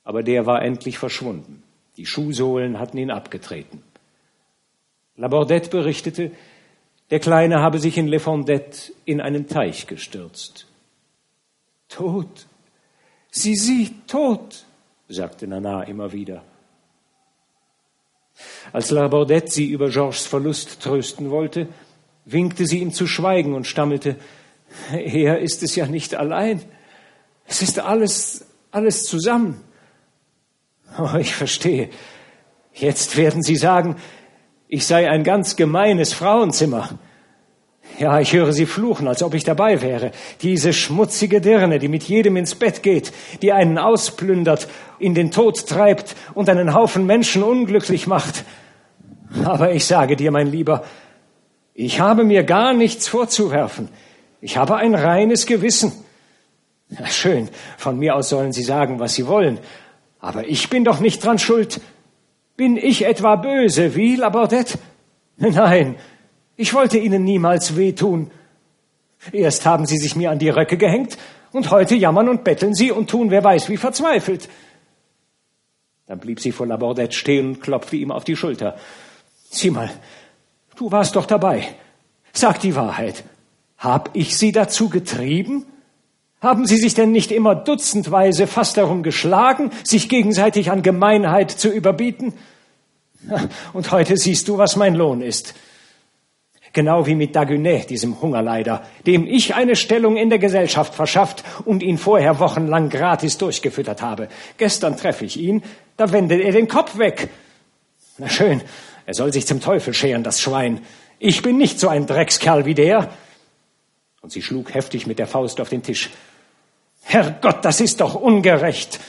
Aber der war endlich verschwunden. Die Schuhsohlen hatten ihn abgetreten. Labordette berichtete, der Kleine habe sich in Le Fondette in einen Teich gestürzt. Tot. Sie, sie, tot, sagte Nana immer wieder. Als La Bordette sie über Georges Verlust trösten wollte, winkte sie ihm zu schweigen und stammelte, er ist es ja nicht allein. Es ist alles, alles zusammen. Oh, ich verstehe. Jetzt werden Sie sagen, ich sei ein ganz gemeines Frauenzimmer. Ja, ich höre sie fluchen, als ob ich dabei wäre. Diese schmutzige Dirne, die mit jedem ins Bett geht, die einen ausplündert, in den Tod treibt und einen Haufen Menschen unglücklich macht. Aber ich sage dir, mein Lieber, ich habe mir gar nichts vorzuwerfen. Ich habe ein reines Gewissen. Ja, schön, von mir aus sollen Sie sagen, was Sie wollen. Aber ich bin doch nicht dran schuld. Bin ich etwa böse, wie Labordette? Nein, ich wollte Ihnen niemals wehtun. Erst haben Sie sich mir an die Röcke gehängt und heute jammern und betteln Sie und tun wer weiß wie verzweifelt. Dann blieb sie vor Labordette stehen und klopfte ihm auf die Schulter. Sieh mal, du warst doch dabei. Sag die Wahrheit. Hab ich Sie dazu getrieben? Haben Sie sich denn nicht immer dutzendweise fast darum geschlagen, sich gegenseitig an Gemeinheit zu überbieten? Und heute siehst du, was mein Lohn ist. Genau wie mit Dagunet, diesem Hungerleider, dem ich eine Stellung in der Gesellschaft verschafft und ihn vorher wochenlang gratis durchgefüttert habe. Gestern treffe ich ihn, da wendet er den Kopf weg. Na schön, er soll sich zum Teufel scheren, das Schwein. Ich bin nicht so ein Dreckskerl wie der. Und sie schlug heftig mit der Faust auf den Tisch. Herrgott, das ist doch ungerecht.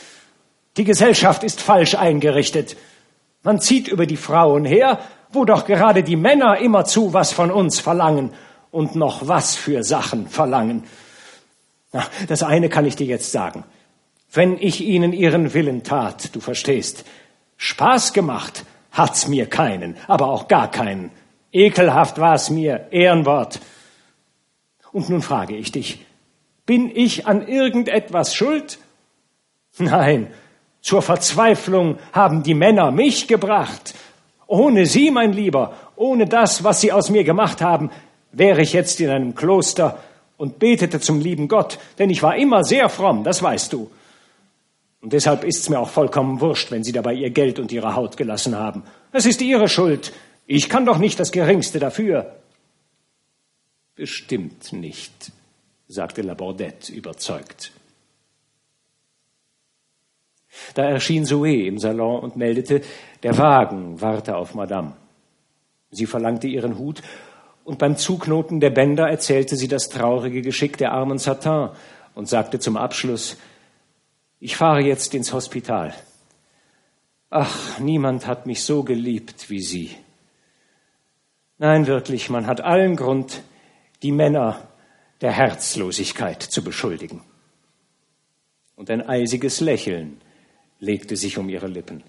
Die Gesellschaft ist falsch eingerichtet. Man zieht über die Frauen her wo doch gerade die Männer immerzu was von uns verlangen und noch was für Sachen verlangen. Na, das eine kann ich dir jetzt sagen. Wenn ich ihnen ihren Willen tat, du verstehst, Spaß gemacht hat's mir keinen, aber auch gar keinen. Ekelhaft war's mir, Ehrenwort. Und nun frage ich dich, bin ich an irgendetwas schuld? Nein, zur Verzweiflung haben die Männer mich gebracht. Ohne Sie, mein Lieber, ohne das, was Sie aus mir gemacht haben, wäre ich jetzt in einem Kloster und betete zum lieben Gott, denn ich war immer sehr fromm, das weißt du. Und deshalb ist's mir auch vollkommen wurscht, wenn Sie dabei Ihr Geld und Ihre Haut gelassen haben. Es ist Ihre Schuld. Ich kann doch nicht das Geringste dafür. Bestimmt nicht, sagte Labordette überzeugt. Da erschien Zoe im Salon und meldete, der Wagen warte auf Madame. Sie verlangte ihren Hut und beim Zuknoten der Bänder erzählte sie das traurige Geschick der armen Satin und sagte zum Abschluss, ich fahre jetzt ins Hospital. Ach, niemand hat mich so geliebt wie Sie. Nein, wirklich, man hat allen Grund, die Männer der Herzlosigkeit zu beschuldigen. Und ein eisiges Lächeln legte sich um ihre Lippen.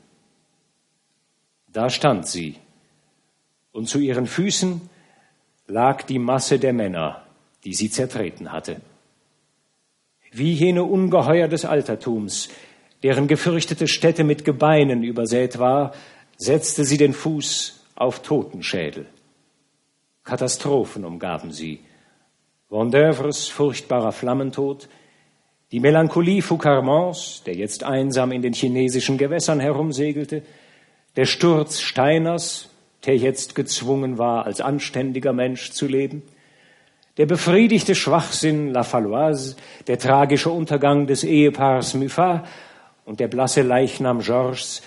Da stand sie, und zu ihren Füßen lag die Masse der Männer, die sie zertreten hatte. Wie jene Ungeheuer des Altertums, deren gefürchtete Stätte mit Gebeinen übersät war, setzte sie den Fuß auf Totenschädel. Katastrophen umgaben sie. Vendeuvres furchtbarer Flammentod, die Melancholie Foucarmonts, der jetzt einsam in den chinesischen Gewässern herumsegelte, der Sturz Steiners, der jetzt gezwungen war, als anständiger Mensch zu leben, der befriedigte Schwachsinn La Falloise, der tragische Untergang des Ehepaars Muffat und der blasse Leichnam Georges,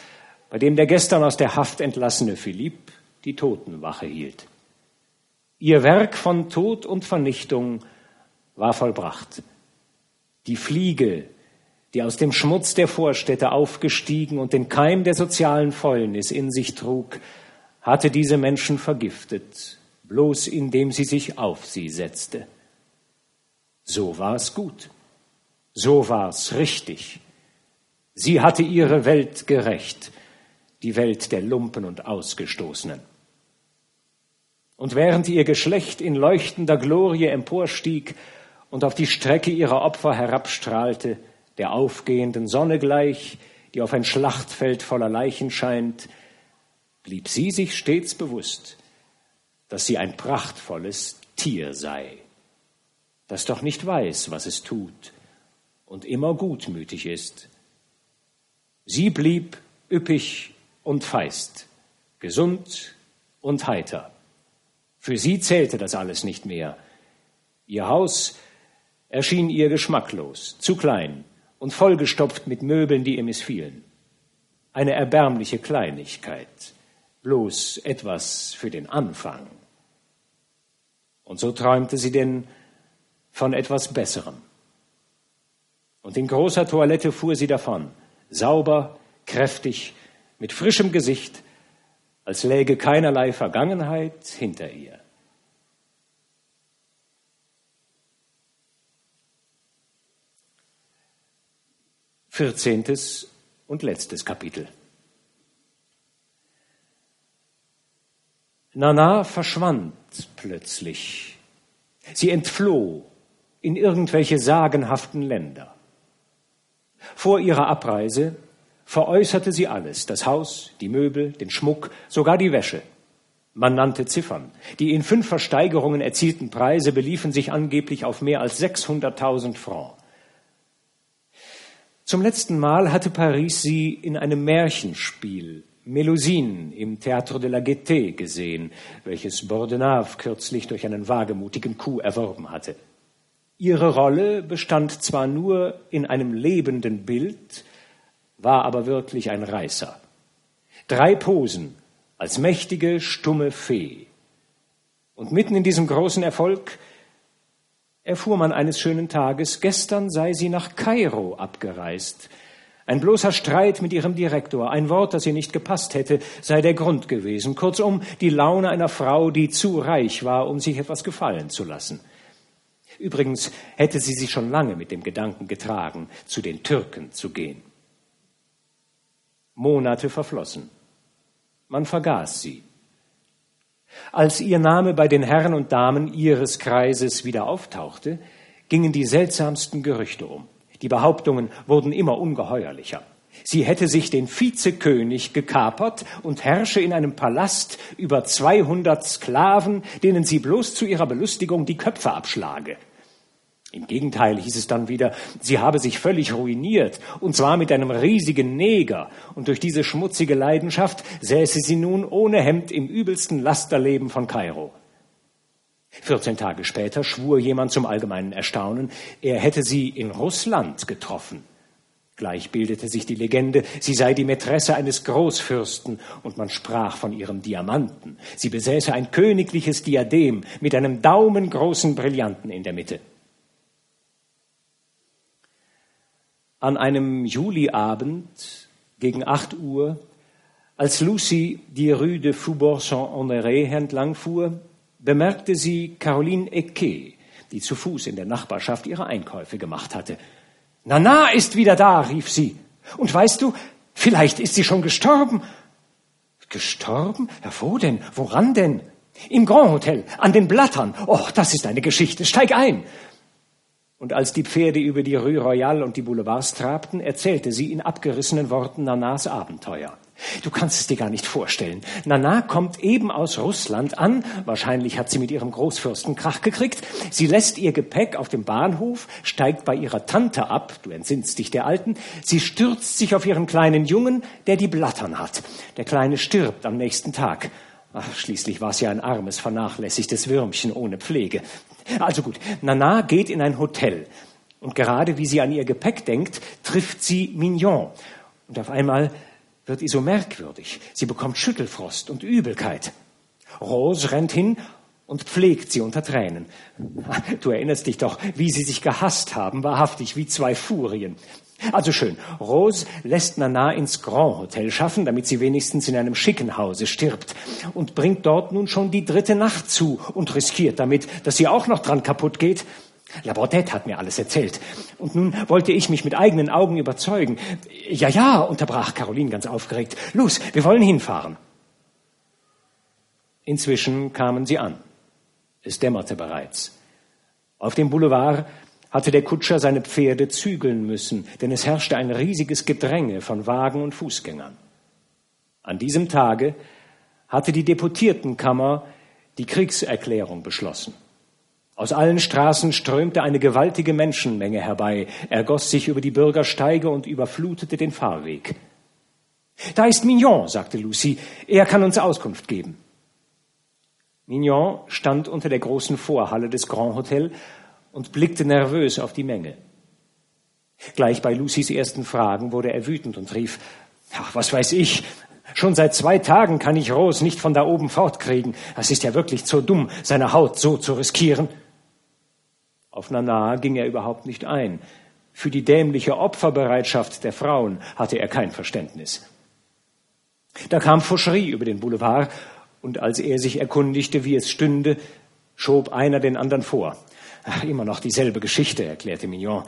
bei dem der gestern aus der Haft entlassene Philippe die Totenwache hielt. Ihr Werk von Tod und Vernichtung war vollbracht. Die Fliege, die aus dem Schmutz der Vorstädte aufgestiegen und den Keim der sozialen Fäulnis in sich trug, hatte diese Menschen vergiftet, bloß indem sie sich auf sie setzte. So war es gut, so war es richtig. Sie hatte ihre Welt gerecht, die Welt der Lumpen und Ausgestoßenen. Und während ihr Geschlecht in leuchtender Glorie emporstieg und auf die Strecke ihrer Opfer herabstrahlte, der aufgehenden Sonne gleich, die auf ein Schlachtfeld voller Leichen scheint, blieb sie sich stets bewusst, dass sie ein prachtvolles Tier sei, das doch nicht weiß, was es tut und immer gutmütig ist. Sie blieb üppig und feist, gesund und heiter. Für sie zählte das alles nicht mehr. Ihr Haus erschien ihr geschmacklos, zu klein und vollgestopft mit Möbeln, die ihr missfielen. Eine erbärmliche Kleinigkeit, bloß etwas für den Anfang. Und so träumte sie denn von etwas Besserem. Und in großer Toilette fuhr sie davon, sauber, kräftig, mit frischem Gesicht, als läge keinerlei Vergangenheit hinter ihr. Vierzehntes und letztes Kapitel. Nana verschwand plötzlich. Sie entfloh in irgendwelche sagenhaften Länder. Vor ihrer Abreise veräußerte sie alles, das Haus, die Möbel, den Schmuck, sogar die Wäsche. Man nannte Ziffern. Die in fünf Versteigerungen erzielten Preise beliefen sich angeblich auf mehr als 600.000 Francs. Zum letzten Mal hatte Paris sie in einem Märchenspiel Melusine im Théâtre de la Gaîté gesehen, welches Bordenave kürzlich durch einen wagemutigen Coup erworben hatte. Ihre Rolle bestand zwar nur in einem lebenden Bild, war aber wirklich ein Reißer. Drei Posen als mächtige, stumme Fee. Und mitten in diesem großen Erfolg erfuhr man eines schönen Tages, gestern sei sie nach Kairo abgereist. Ein bloßer Streit mit ihrem Direktor, ein Wort, das ihr nicht gepasst hätte, sei der Grund gewesen. Kurzum, die Laune einer Frau, die zu reich war, um sich etwas gefallen zu lassen. Übrigens hätte sie sich schon lange mit dem Gedanken getragen, zu den Türken zu gehen. Monate verflossen. Man vergaß sie. Als ihr Name bei den Herren und Damen ihres Kreises wieder auftauchte, gingen die seltsamsten Gerüchte um. Die Behauptungen wurden immer ungeheuerlicher. Sie hätte sich den Vizekönig gekapert und herrsche in einem Palast über 200 Sklaven, denen sie bloß zu ihrer Belustigung die Köpfe abschlage. Im Gegenteil hieß es dann wieder, sie habe sich völlig ruiniert, und zwar mit einem riesigen Neger, und durch diese schmutzige Leidenschaft säße sie nun ohne Hemd im übelsten Lasterleben von Kairo. 14 Tage später schwur jemand zum allgemeinen Erstaunen, er hätte sie in Russland getroffen. Gleich bildete sich die Legende, sie sei die Mätresse eines Großfürsten, und man sprach von ihrem Diamanten. Sie besäße ein königliches Diadem mit einem daumengroßen Brillanten in der Mitte. An einem Juliabend gegen acht Uhr, als Lucy die Rue de Faubourg Saint-Honoré entlangfuhr, bemerkte sie Caroline Ecquet, die zu Fuß in der Nachbarschaft ihre Einkäufe gemacht hatte. Nana ist wieder da, rief sie. Und weißt du, vielleicht ist sie schon gestorben. Gestorben? Ja, wo denn? Woran denn? Im Grand Hotel, an den Blattern. Och, das ist eine Geschichte. Steig ein. Und als die Pferde über die Rue Royale und die Boulevards trabten, erzählte sie in abgerissenen Worten Nanas Abenteuer. Du kannst es dir gar nicht vorstellen. Nana kommt eben aus Russland an. Wahrscheinlich hat sie mit ihrem Großfürsten Krach gekriegt. Sie lässt ihr Gepäck auf dem Bahnhof, steigt bei ihrer Tante ab. Du entsinnst dich der Alten. Sie stürzt sich auf ihren kleinen Jungen, der die Blattern hat. Der Kleine stirbt am nächsten Tag. Ach, schließlich war es ja ein armes, vernachlässigtes Würmchen ohne Pflege. Also gut, Nana geht in ein Hotel. Und gerade wie sie an ihr Gepäck denkt, trifft sie Mignon. Und auf einmal wird ihr so merkwürdig. Sie bekommt Schüttelfrost und Übelkeit. Rose rennt hin und pflegt sie unter Tränen. Du erinnerst dich doch, wie sie sich gehasst haben, wahrhaftig wie zwei Furien. Also schön, Rose lässt Nana ins Grand Hotel schaffen, damit sie wenigstens in einem schicken Hause stirbt und bringt dort nun schon die dritte Nacht zu und riskiert damit, dass sie auch noch dran kaputt geht. La Bordette hat mir alles erzählt. Und nun wollte ich mich mit eigenen Augen überzeugen. Ja, ja, unterbrach Caroline ganz aufgeregt. Los, wir wollen hinfahren. Inzwischen kamen sie an. Es dämmerte bereits. Auf dem Boulevard hatte der Kutscher seine Pferde zügeln müssen, denn es herrschte ein riesiges Gedränge von Wagen und Fußgängern. An diesem Tage hatte die Deputiertenkammer die Kriegserklärung beschlossen. Aus allen Straßen strömte eine gewaltige Menschenmenge herbei, ergoss sich über die Bürgersteige und überflutete den Fahrweg. Da ist Mignon, sagte Lucy, er kann uns Auskunft geben. Mignon stand unter der großen Vorhalle des Grand Hotel und blickte nervös auf die Menge. Gleich bei Lucys ersten Fragen wurde er wütend und rief, ach, was weiß ich, schon seit zwei Tagen kann ich Rose nicht von da oben fortkriegen. Es ist ja wirklich zu dumm, seine Haut so zu riskieren. Auf Nana ging er überhaupt nicht ein. Für die dämliche Opferbereitschaft der Frauen hatte er kein Verständnis. Da kam Fauchery über den Boulevard, und als er sich erkundigte, wie es stünde, schob einer den anderen vor. Ach, immer noch dieselbe Geschichte, erklärte Mignon.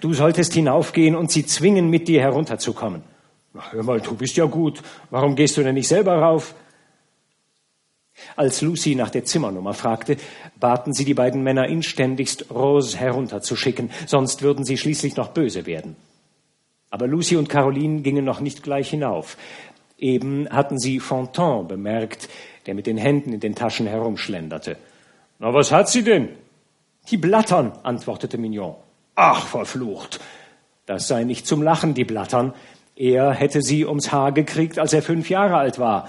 Du solltest hinaufgehen und sie zwingen, mit dir herunterzukommen. hör mal, du bist ja gut. Warum gehst du denn nicht selber rauf? Als Lucy nach der Zimmernummer fragte, baten sie die beiden Männer inständigst, Rose herunterzuschicken, sonst würden sie schließlich noch böse werden. Aber Lucy und Caroline gingen noch nicht gleich hinauf. Eben hatten sie Fontan bemerkt, der mit den Händen in den Taschen herumschlenderte. Na, was hat sie denn? Die Blattern, antwortete Mignon. Ach, verflucht. Das sei nicht zum Lachen, die Blattern. Er hätte sie ums Haar gekriegt, als er fünf Jahre alt war.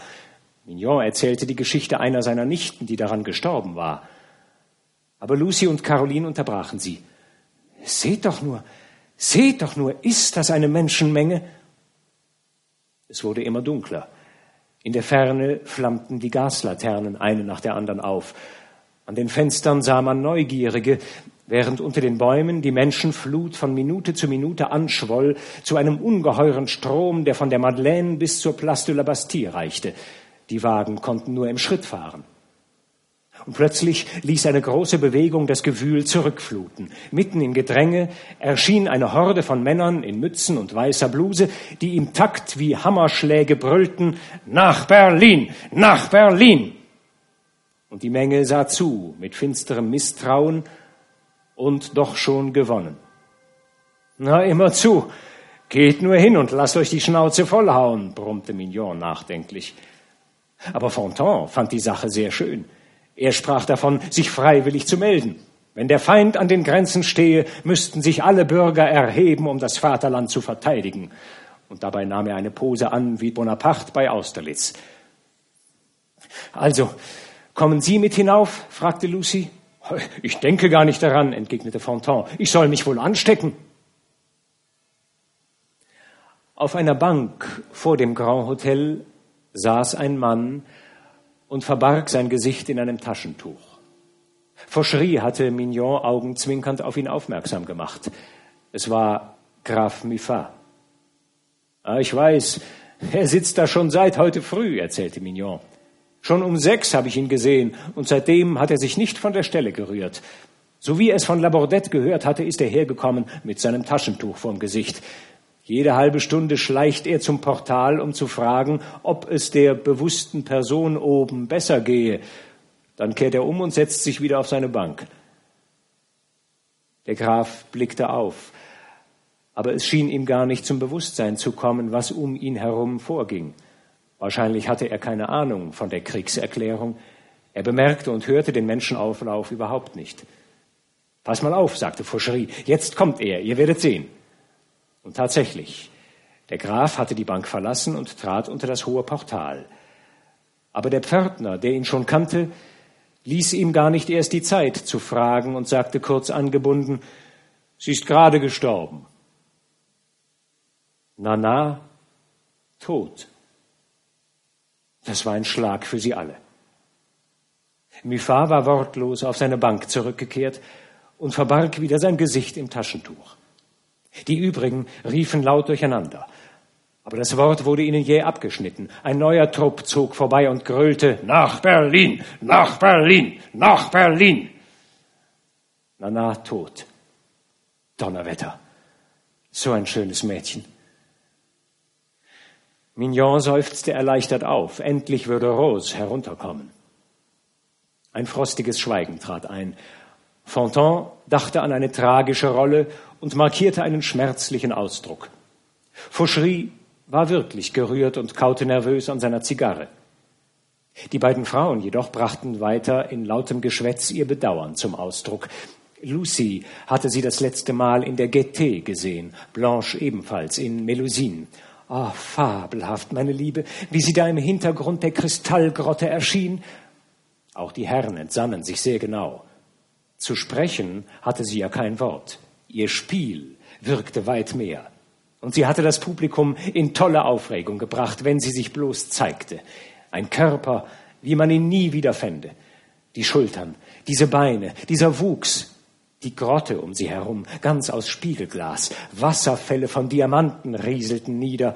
Mignon erzählte die Geschichte einer seiner Nichten, die daran gestorben war. Aber Lucy und Caroline unterbrachen sie. Seht doch nur, seht doch nur, ist das eine Menschenmenge? Es wurde immer dunkler. In der Ferne flammten die Gaslaternen eine nach der anderen auf. An den Fenstern sah man Neugierige, während unter den Bäumen die Menschenflut von Minute zu Minute anschwoll zu einem ungeheuren Strom, der von der Madeleine bis zur Place de la Bastille reichte. Die Wagen konnten nur im Schritt fahren. Und plötzlich ließ eine große Bewegung das Gewühl zurückfluten. Mitten im Gedränge erschien eine Horde von Männern in Mützen und weißer Bluse, die im Takt wie Hammerschläge brüllten, nach Berlin, nach Berlin. Und die Menge sah zu mit finsterem Misstrauen und doch schon gewonnen. Na, immer zu. Geht nur hin und lasst euch die Schnauze vollhauen, brummte Mignon nachdenklich. Aber Fontan fand die Sache sehr schön. Er sprach davon, sich freiwillig zu melden. Wenn der Feind an den Grenzen stehe, müssten sich alle Bürger erheben, um das Vaterland zu verteidigen. Und dabei nahm er eine Pose an wie Bonaparte bei Austerlitz. Also, kommen Sie mit hinauf? fragte Lucy. Ich denke gar nicht daran, entgegnete Fontan. Ich soll mich wohl anstecken. Auf einer Bank vor dem Grand Hotel saß ein Mann und verbarg sein Gesicht in einem Taschentuch. Fauchery hatte Mignon augenzwinkernd auf ihn aufmerksam gemacht. Es war Graf Muffat. Ah, ich weiß, er sitzt da schon seit heute früh, erzählte Mignon. Schon um sechs habe ich ihn gesehen und seitdem hat er sich nicht von der Stelle gerührt. So wie er es von Labordette gehört hatte, ist er hergekommen mit seinem Taschentuch vorm Gesicht. Jede halbe Stunde schleicht er zum Portal, um zu fragen, ob es der bewussten Person oben besser gehe. Dann kehrt er um und setzt sich wieder auf seine Bank. Der Graf blickte auf, aber es schien ihm gar nicht zum Bewusstsein zu kommen, was um ihn herum vorging. Wahrscheinlich hatte er keine Ahnung von der Kriegserklärung. Er bemerkte und hörte den Menschenauflauf überhaupt nicht. Pass mal auf, sagte Fauchery, jetzt kommt er, ihr werdet sehen. Und tatsächlich, der Graf hatte die Bank verlassen und trat unter das hohe Portal. Aber der Pförtner, der ihn schon kannte, ließ ihm gar nicht erst die Zeit zu fragen und sagte kurz angebunden, Sie ist gerade gestorben. Nana tot. Das war ein Schlag für sie alle. Muffat war wortlos auf seine Bank zurückgekehrt und verbarg wieder sein Gesicht im Taschentuch. Die übrigen riefen laut durcheinander. Aber das Wort wurde ihnen jäh abgeschnitten. Ein neuer Trupp zog vorbei und gröhlte Nach Berlin, nach Berlin, nach Berlin. Nana tot. Donnerwetter. So ein schönes Mädchen. Mignon seufzte erleichtert auf. Endlich würde Rose herunterkommen. Ein frostiges Schweigen trat ein. Fontan dachte an eine tragische Rolle und markierte einen schmerzlichen Ausdruck. Fauchery war wirklich gerührt und kaute nervös an seiner Zigarre. Die beiden Frauen jedoch brachten weiter in lautem Geschwätz ihr Bedauern zum Ausdruck. Lucy hatte sie das letzte Mal in der Gaieté gesehen, Blanche ebenfalls in Melusine. Ah, oh, fabelhaft, meine Liebe, wie sie da im Hintergrund der Kristallgrotte erschien. Auch die Herren entsannen sich sehr genau. Zu sprechen hatte sie ja kein Wort. Ihr Spiel wirkte weit mehr. Und sie hatte das Publikum in tolle Aufregung gebracht, wenn sie sich bloß zeigte. Ein Körper, wie man ihn nie wieder fände. Die Schultern, diese Beine, dieser Wuchs, die Grotte um sie herum, ganz aus Spiegelglas, Wasserfälle von Diamanten rieselten nieder,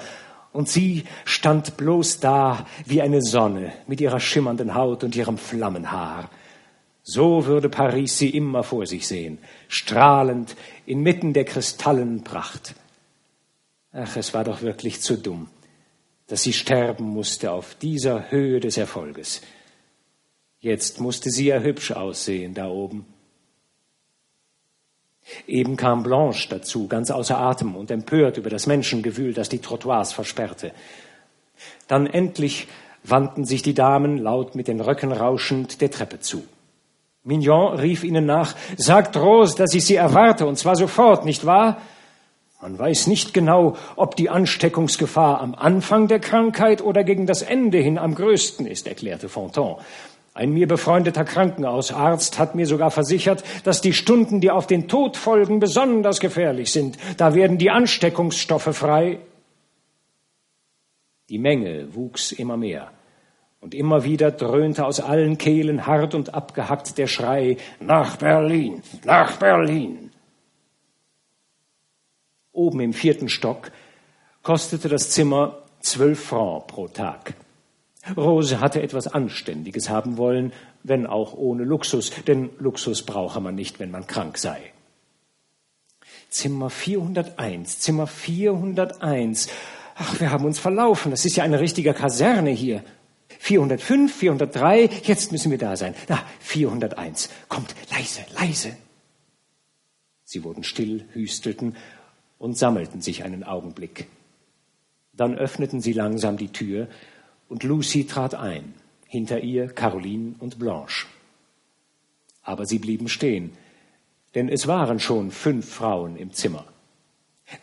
und sie stand bloß da wie eine Sonne mit ihrer schimmernden Haut und ihrem Flammenhaar. So würde Paris sie immer vor sich sehen, strahlend inmitten der kristallenen Pracht. Ach, es war doch wirklich zu dumm, dass sie sterben musste auf dieser Höhe des Erfolges. Jetzt musste sie ja hübsch aussehen da oben. Eben kam Blanche dazu, ganz außer Atem und empört über das Menschengewühl, das die Trottoirs versperrte. Dann endlich wandten sich die Damen laut mit den Röcken rauschend der Treppe zu. Mignon rief ihnen nach, sagt Rose, dass ich sie erwarte, und zwar sofort, nicht wahr? Man weiß nicht genau, ob die Ansteckungsgefahr am Anfang der Krankheit oder gegen das Ende hin am größten ist, erklärte Fontan. Ein mir befreundeter Krankenhausarzt hat mir sogar versichert, dass die Stunden, die auf den Tod folgen, besonders gefährlich sind. Da werden die Ansteckungsstoffe frei. Die Menge wuchs immer mehr. Und immer wieder dröhnte aus allen Kehlen hart und abgehackt der Schrei Nach Berlin, nach Berlin. Oben im vierten Stock kostete das Zimmer zwölf Francs pro Tag. Rose hatte etwas Anständiges haben wollen, wenn auch ohne Luxus, denn Luxus brauche man nicht, wenn man krank sei. Zimmer 401, Zimmer 401. Ach, wir haben uns verlaufen. Das ist ja eine richtige Kaserne hier. 405, 403, jetzt müssen wir da sein. Na, 401. Kommt, leise, leise. Sie wurden still, hüstelten und sammelten sich einen Augenblick. Dann öffneten sie langsam die Tür und Lucy trat ein, hinter ihr Caroline und Blanche. Aber sie blieben stehen, denn es waren schon fünf Frauen im Zimmer.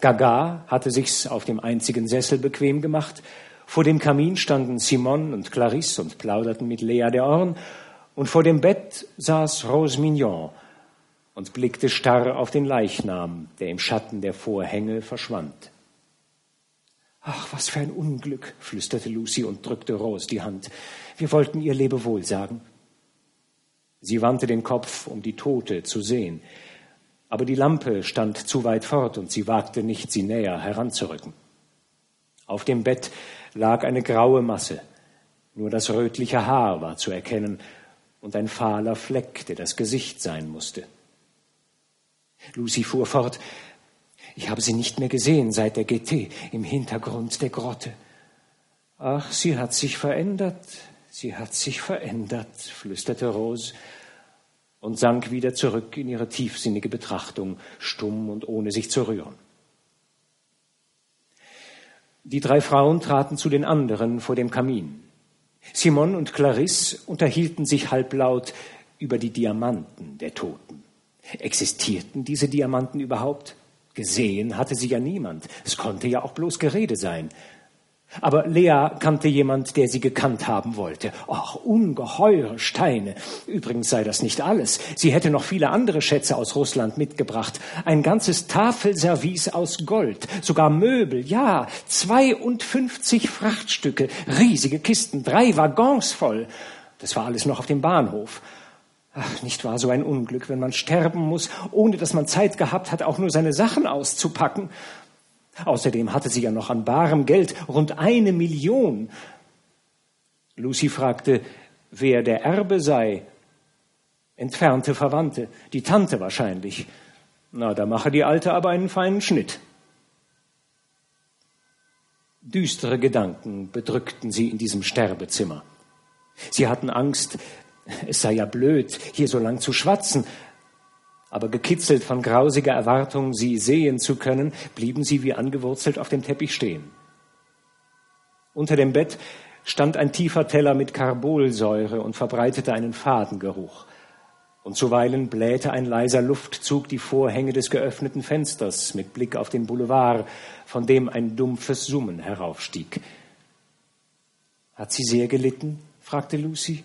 Gaga hatte sich's auf dem einzigen Sessel bequem gemacht. Vor dem Kamin standen Simon und Clarisse und plauderten mit Lea der Orn, und vor dem Bett saß Rose Mignon und blickte starr auf den Leichnam, der im Schatten der Vorhänge verschwand. Ach, was für ein Unglück, flüsterte Lucy und drückte Rose die Hand. Wir wollten ihr Lebewohl sagen. Sie wandte den Kopf, um die Tote zu sehen. Aber die Lampe stand zu weit fort und sie wagte nicht, sie näher heranzurücken. Auf dem Bett lag eine graue Masse. Nur das rötliche Haar war zu erkennen und ein fahler Fleck, der das Gesicht sein musste. Lucy fuhr fort. Ich habe sie nicht mehr gesehen seit der GT im Hintergrund der Grotte. Ach, sie hat sich verändert, sie hat sich verändert, flüsterte Rose und sank wieder zurück in ihre tiefsinnige Betrachtung, stumm und ohne sich zu rühren. Die drei Frauen traten zu den anderen vor dem Kamin. Simon und Clarisse unterhielten sich halblaut über die Diamanten der Toten. Existierten diese Diamanten überhaupt? Gesehen hatte sie ja niemand. Es konnte ja auch bloß Gerede sein. Aber Lea kannte jemand, der sie gekannt haben wollte. Ach, ungeheure Steine. Übrigens sei das nicht alles. Sie hätte noch viele andere Schätze aus Russland mitgebracht. Ein ganzes Tafelservice aus Gold. Sogar Möbel, ja. 52 Frachtstücke. Riesige Kisten. Drei Waggons voll. Das war alles noch auf dem Bahnhof. Ach, nicht wahr, so ein Unglück, wenn man sterben muss, ohne dass man Zeit gehabt hat, auch nur seine Sachen auszupacken. Außerdem hatte sie ja noch an barem Geld rund eine Million. Lucy fragte, wer der Erbe sei. Entfernte Verwandte, die Tante wahrscheinlich. Na, da mache die Alte aber einen feinen Schnitt. Düstere Gedanken bedrückten sie in diesem Sterbezimmer. Sie hatten Angst, es sei ja blöd, hier so lang zu schwatzen, aber gekitzelt von grausiger Erwartung, sie sehen zu können, blieben sie wie angewurzelt auf dem Teppich stehen. Unter dem Bett stand ein tiefer Teller mit Carbolsäure und verbreitete einen Fadengeruch. Und zuweilen blähte ein leiser Luftzug die Vorhänge des geöffneten Fensters mit Blick auf den Boulevard, von dem ein dumpfes Summen heraufstieg. Hat sie sehr gelitten? fragte Lucy.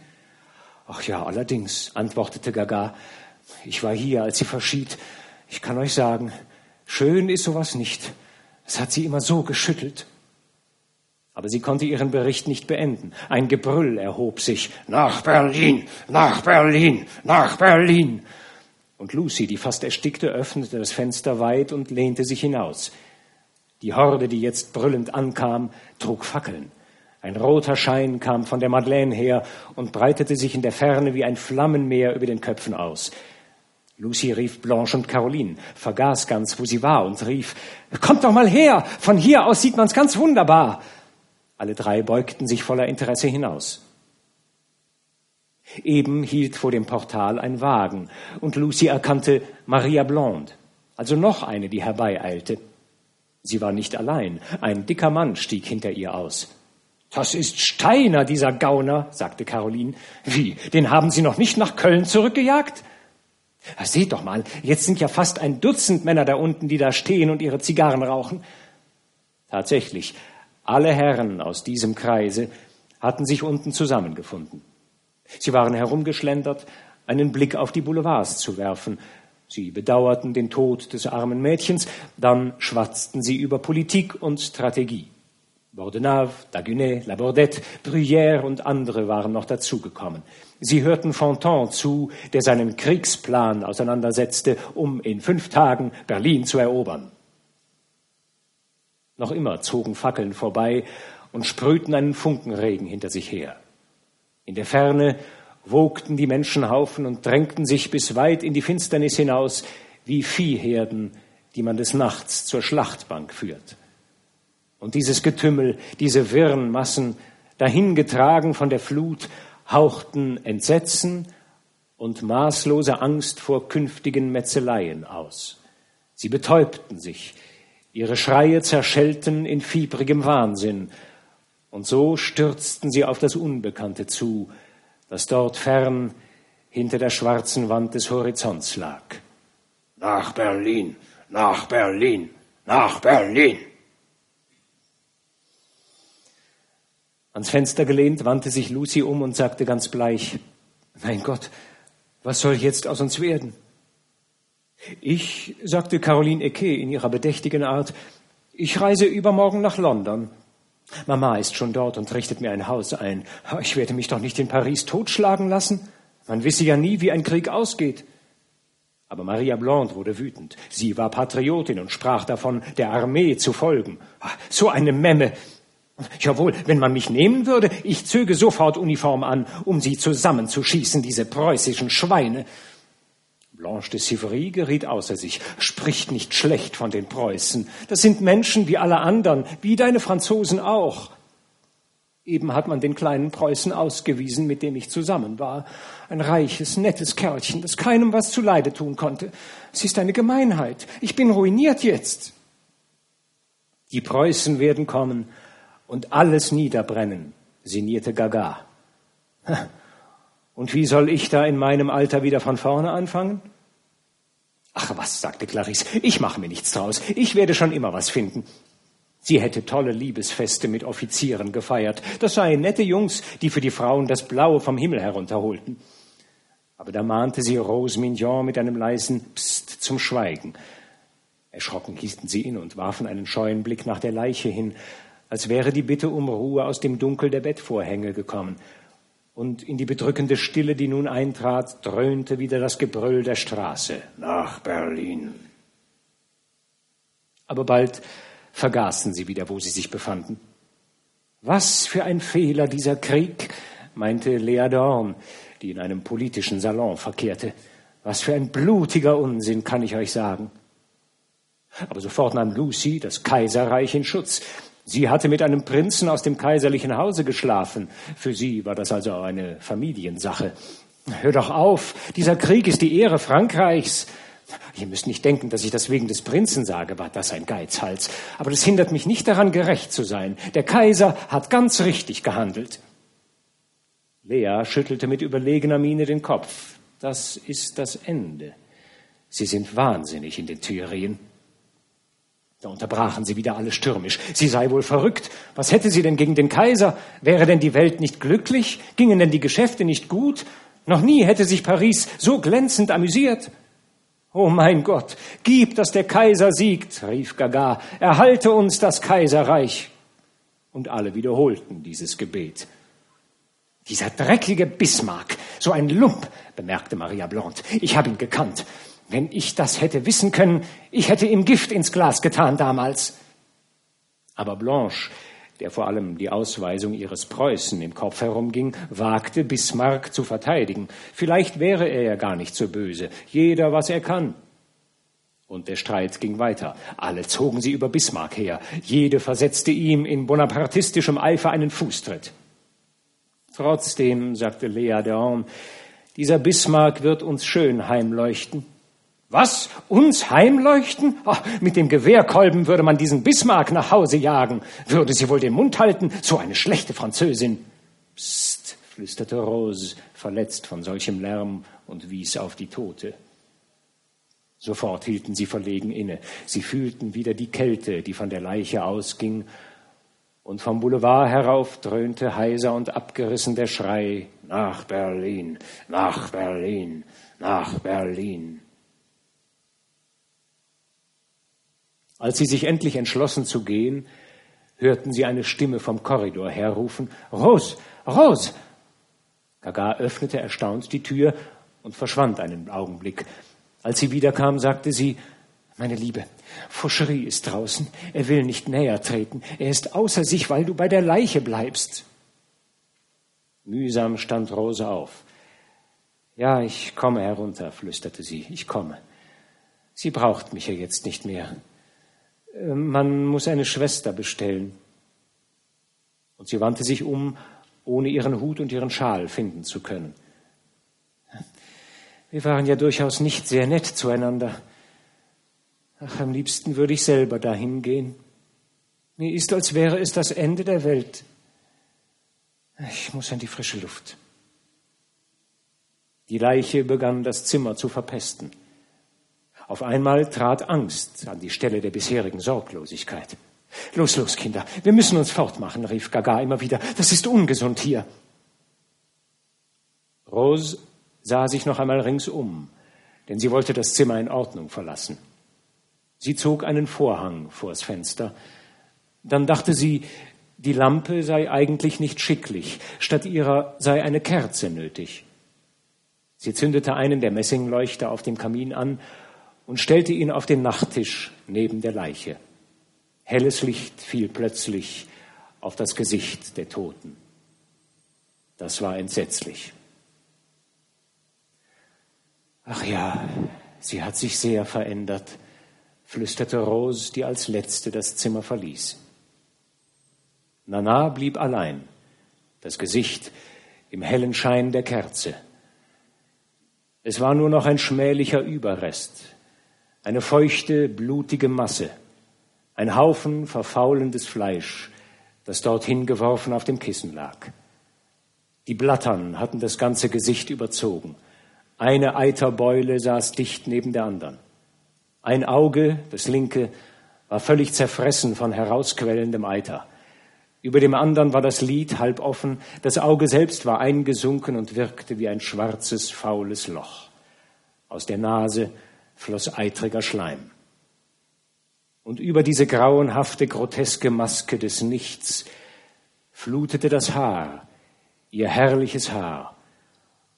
Ach ja, allerdings, antwortete Gaga. Ich war hier, als sie verschied. Ich kann euch sagen, schön ist sowas nicht. Es hat sie immer so geschüttelt. Aber sie konnte ihren Bericht nicht beenden. Ein Gebrüll erhob sich. Nach Berlin, nach Berlin, nach Berlin. Und Lucy, die fast erstickte, öffnete das Fenster weit und lehnte sich hinaus. Die Horde, die jetzt brüllend ankam, trug Fackeln. Ein roter Schein kam von der Madeleine her und breitete sich in der Ferne wie ein Flammenmeer über den Köpfen aus. Lucy rief Blanche und Caroline, vergaß ganz, wo sie war und rief, Kommt doch mal her, von hier aus sieht man's ganz wunderbar. Alle drei beugten sich voller Interesse hinaus. Eben hielt vor dem Portal ein Wagen und Lucy erkannte Maria Blonde, also noch eine, die herbeieilte. Sie war nicht allein, ein dicker Mann stieg hinter ihr aus. Das ist Steiner, dieser Gauner, sagte Caroline. Wie, den haben Sie noch nicht nach Köln zurückgejagt? Seht doch mal, jetzt sind ja fast ein Dutzend Männer da unten, die da stehen und ihre Zigarren rauchen. Tatsächlich, alle Herren aus diesem Kreise hatten sich unten zusammengefunden. Sie waren herumgeschlendert, einen Blick auf die Boulevards zu werfen. Sie bedauerten den Tod des armen Mädchens, dann schwatzten sie über Politik und Strategie. Bordenave, Dagunet, Labordette, Bruyère und andere waren noch dazugekommen. Sie hörten Fontan zu, der seinen Kriegsplan auseinandersetzte, um in fünf Tagen Berlin zu erobern. Noch immer zogen Fackeln vorbei und sprühten einen Funkenregen hinter sich her. In der Ferne wogten die Menschenhaufen und drängten sich bis weit in die Finsternis hinaus wie Viehherden, die man des Nachts zur Schlachtbank führt. Und dieses Getümmel, diese wirren Massen, dahingetragen von der Flut, hauchten Entsetzen und maßlose Angst vor künftigen Metzeleien aus. Sie betäubten sich, ihre Schreie zerschellten in fiebrigem Wahnsinn, und so stürzten sie auf das Unbekannte zu, das dort fern hinter der schwarzen Wand des Horizonts lag. nach Berlin, nach Berlin, nach Berlin. Ans Fenster gelehnt, wandte sich Lucy um und sagte ganz bleich, mein Gott, was soll jetzt aus uns werden? Ich, sagte Caroline Ecke in ihrer bedächtigen Art, ich reise übermorgen nach London. Mama ist schon dort und richtet mir ein Haus ein. Ich werde mich doch nicht in Paris totschlagen lassen. Man wisse ja nie, wie ein Krieg ausgeht. Aber Maria Blonde wurde wütend. Sie war Patriotin und sprach davon, der Armee zu folgen. So eine Memme. Jawohl, wenn man mich nehmen würde, ich zöge sofort Uniform an, um sie zusammenzuschießen, diese preußischen Schweine. Blanche de Sivry geriet außer sich, spricht nicht schlecht von den Preußen. Das sind Menschen wie alle anderen, wie deine Franzosen auch. Eben hat man den kleinen Preußen ausgewiesen, mit dem ich zusammen war. Ein reiches, nettes Kerlchen, das keinem was zuleide tun konnte. Es ist eine Gemeinheit. Ich bin ruiniert jetzt. Die Preußen werden kommen und alles niederbrennen, sinnierte Gaga. Und wie soll ich da in meinem Alter wieder von vorne anfangen? Ach was, sagte Clarisse, ich mache mir nichts draus. Ich werde schon immer was finden. Sie hätte tolle Liebesfeste mit Offizieren gefeiert. Das seien nette Jungs, die für die Frauen das Blaue vom Himmel herunterholten. Aber da mahnte sie Rose Mignon mit einem leisen Psst zum Schweigen. Erschrocken hielten sie in und warfen einen scheuen Blick nach der Leiche hin, als wäre die Bitte um Ruhe aus dem Dunkel der Bettvorhänge gekommen und in die bedrückende Stille, die nun eintrat, dröhnte wieder das Gebrüll der Straße nach Berlin. Aber bald vergaßen sie wieder, wo sie sich befanden. Was für ein Fehler dieser Krieg, meinte Lea Dorn, die in einem politischen Salon verkehrte. Was für ein blutiger Unsinn, kann ich euch sagen. Aber sofort nahm Lucy das Kaiserreich in Schutz. Sie hatte mit einem Prinzen aus dem kaiserlichen Hause geschlafen. Für sie war das also eine Familiensache. Hör doch auf, dieser Krieg ist die Ehre Frankreichs. Ihr müsst nicht denken, dass ich das wegen des Prinzen sage, war das ein Geizhals. Aber das hindert mich nicht daran, gerecht zu sein. Der Kaiser hat ganz richtig gehandelt. Lea schüttelte mit überlegener Miene den Kopf. Das ist das Ende. Sie sind wahnsinnig in den Thürien. Da unterbrachen sie wieder alle stürmisch. Sie sei wohl verrückt. Was hätte sie denn gegen den Kaiser? Wäre denn die Welt nicht glücklich? Gingen denn die Geschäfte nicht gut? Noch nie hätte sich Paris so glänzend amüsiert. Oh mein Gott, gib, dass der Kaiser siegt, rief Gaga. Erhalte uns das Kaiserreich. Und alle wiederholten dieses Gebet. Dieser dreckige Bismarck, so ein Lump, bemerkte Maria Blond. Ich habe ihn gekannt. Wenn ich das hätte wissen können, ich hätte ihm Gift ins Glas getan damals. Aber Blanche, der vor allem die Ausweisung ihres Preußen im Kopf herumging, wagte Bismarck zu verteidigen. Vielleicht wäre er ja gar nicht so böse. Jeder, was er kann. Und der Streit ging weiter. Alle zogen sie über Bismarck her. Jede versetzte ihm in bonapartistischem Eifer einen Fußtritt. Trotzdem, sagte Lea Dehorn, dieser Bismarck wird uns schön heimleuchten. Was? Uns heimleuchten? Ach, mit dem Gewehrkolben würde man diesen Bismarck nach Hause jagen. Würde sie wohl den Mund halten? So eine schlechte Französin. Psst, flüsterte Rose, verletzt von solchem Lärm und wies auf die Tote. Sofort hielten sie verlegen inne. Sie fühlten wieder die Kälte, die von der Leiche ausging, und vom Boulevard herauf dröhnte heiser und abgerissen der Schrei nach Berlin, nach Berlin, nach Berlin. Als sie sich endlich entschlossen zu gehen, hörten sie eine Stimme vom Korridor herrufen, Rose, Rose! Gaga öffnete erstaunt die Tür und verschwand einen Augenblick. Als sie wiederkam, sagte sie, meine Liebe, Fauchery ist draußen. Er will nicht näher treten. Er ist außer sich, weil du bei der Leiche bleibst. Mühsam stand Rose auf. Ja, ich komme herunter, flüsterte sie. Ich komme. Sie braucht mich ja jetzt nicht mehr. Äh, man muss eine Schwester bestellen. Und sie wandte sich um, ohne ihren Hut und ihren Schal finden zu können. Wir waren ja durchaus nicht sehr nett zueinander. Ach, am liebsten würde ich selber dahin gehen. Mir ist, als wäre es das Ende der Welt. Ich muss an die frische Luft. Die Leiche begann das Zimmer zu verpesten. Auf einmal trat Angst an die Stelle der bisherigen Sorglosigkeit. Los, los, Kinder, wir müssen uns fortmachen, rief Gaga immer wieder. Das ist ungesund hier. Rose sah sich noch einmal ringsum, denn sie wollte das Zimmer in Ordnung verlassen. Sie zog einen Vorhang vors Fenster. Dann dachte sie, die Lampe sei eigentlich nicht schicklich, statt ihrer sei eine Kerze nötig. Sie zündete einen der Messingleuchter auf dem Kamin an und stellte ihn auf den Nachttisch neben der Leiche. Helles Licht fiel plötzlich auf das Gesicht der Toten. Das war entsetzlich. Ach ja, sie hat sich sehr verändert, flüsterte Rose, die als letzte das Zimmer verließ. Nana blieb allein, das Gesicht im hellen Schein der Kerze. Es war nur noch ein schmählicher Überrest, eine feuchte, blutige Masse, ein Haufen verfaulendes Fleisch, das dorthin geworfen auf dem Kissen lag. Die Blattern hatten das ganze Gesicht überzogen. Eine Eiterbeule saß dicht neben der anderen. Ein Auge, das linke, war völlig zerfressen von herausquellendem Eiter. Über dem anderen war das Lid halb offen, das Auge selbst war eingesunken und wirkte wie ein schwarzes, faules Loch. Aus der Nase floss eitriger Schleim. Und über diese grauenhafte, groteske Maske des Nichts flutete das Haar, ihr herrliches Haar,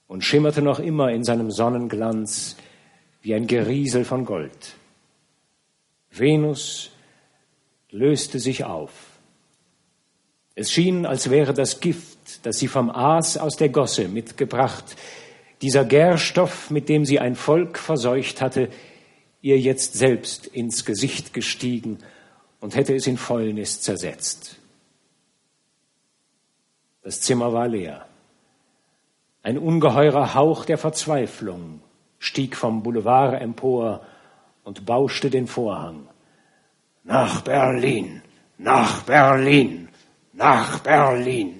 und schimmerte noch immer in seinem Sonnenglanz wie ein Geriesel von Gold. Venus löste sich auf. Es schien, als wäre das Gift, das sie vom Aas aus der Gosse mitgebracht, dieser Gärstoff, mit dem sie ein Volk verseucht hatte, ihr jetzt selbst ins Gesicht gestiegen und hätte es in Fäulnis zersetzt. Das Zimmer war leer. Ein ungeheurer Hauch der Verzweiflung stieg vom Boulevard empor und bauschte den Vorhang. Nach Berlin, nach Berlin, nach Berlin.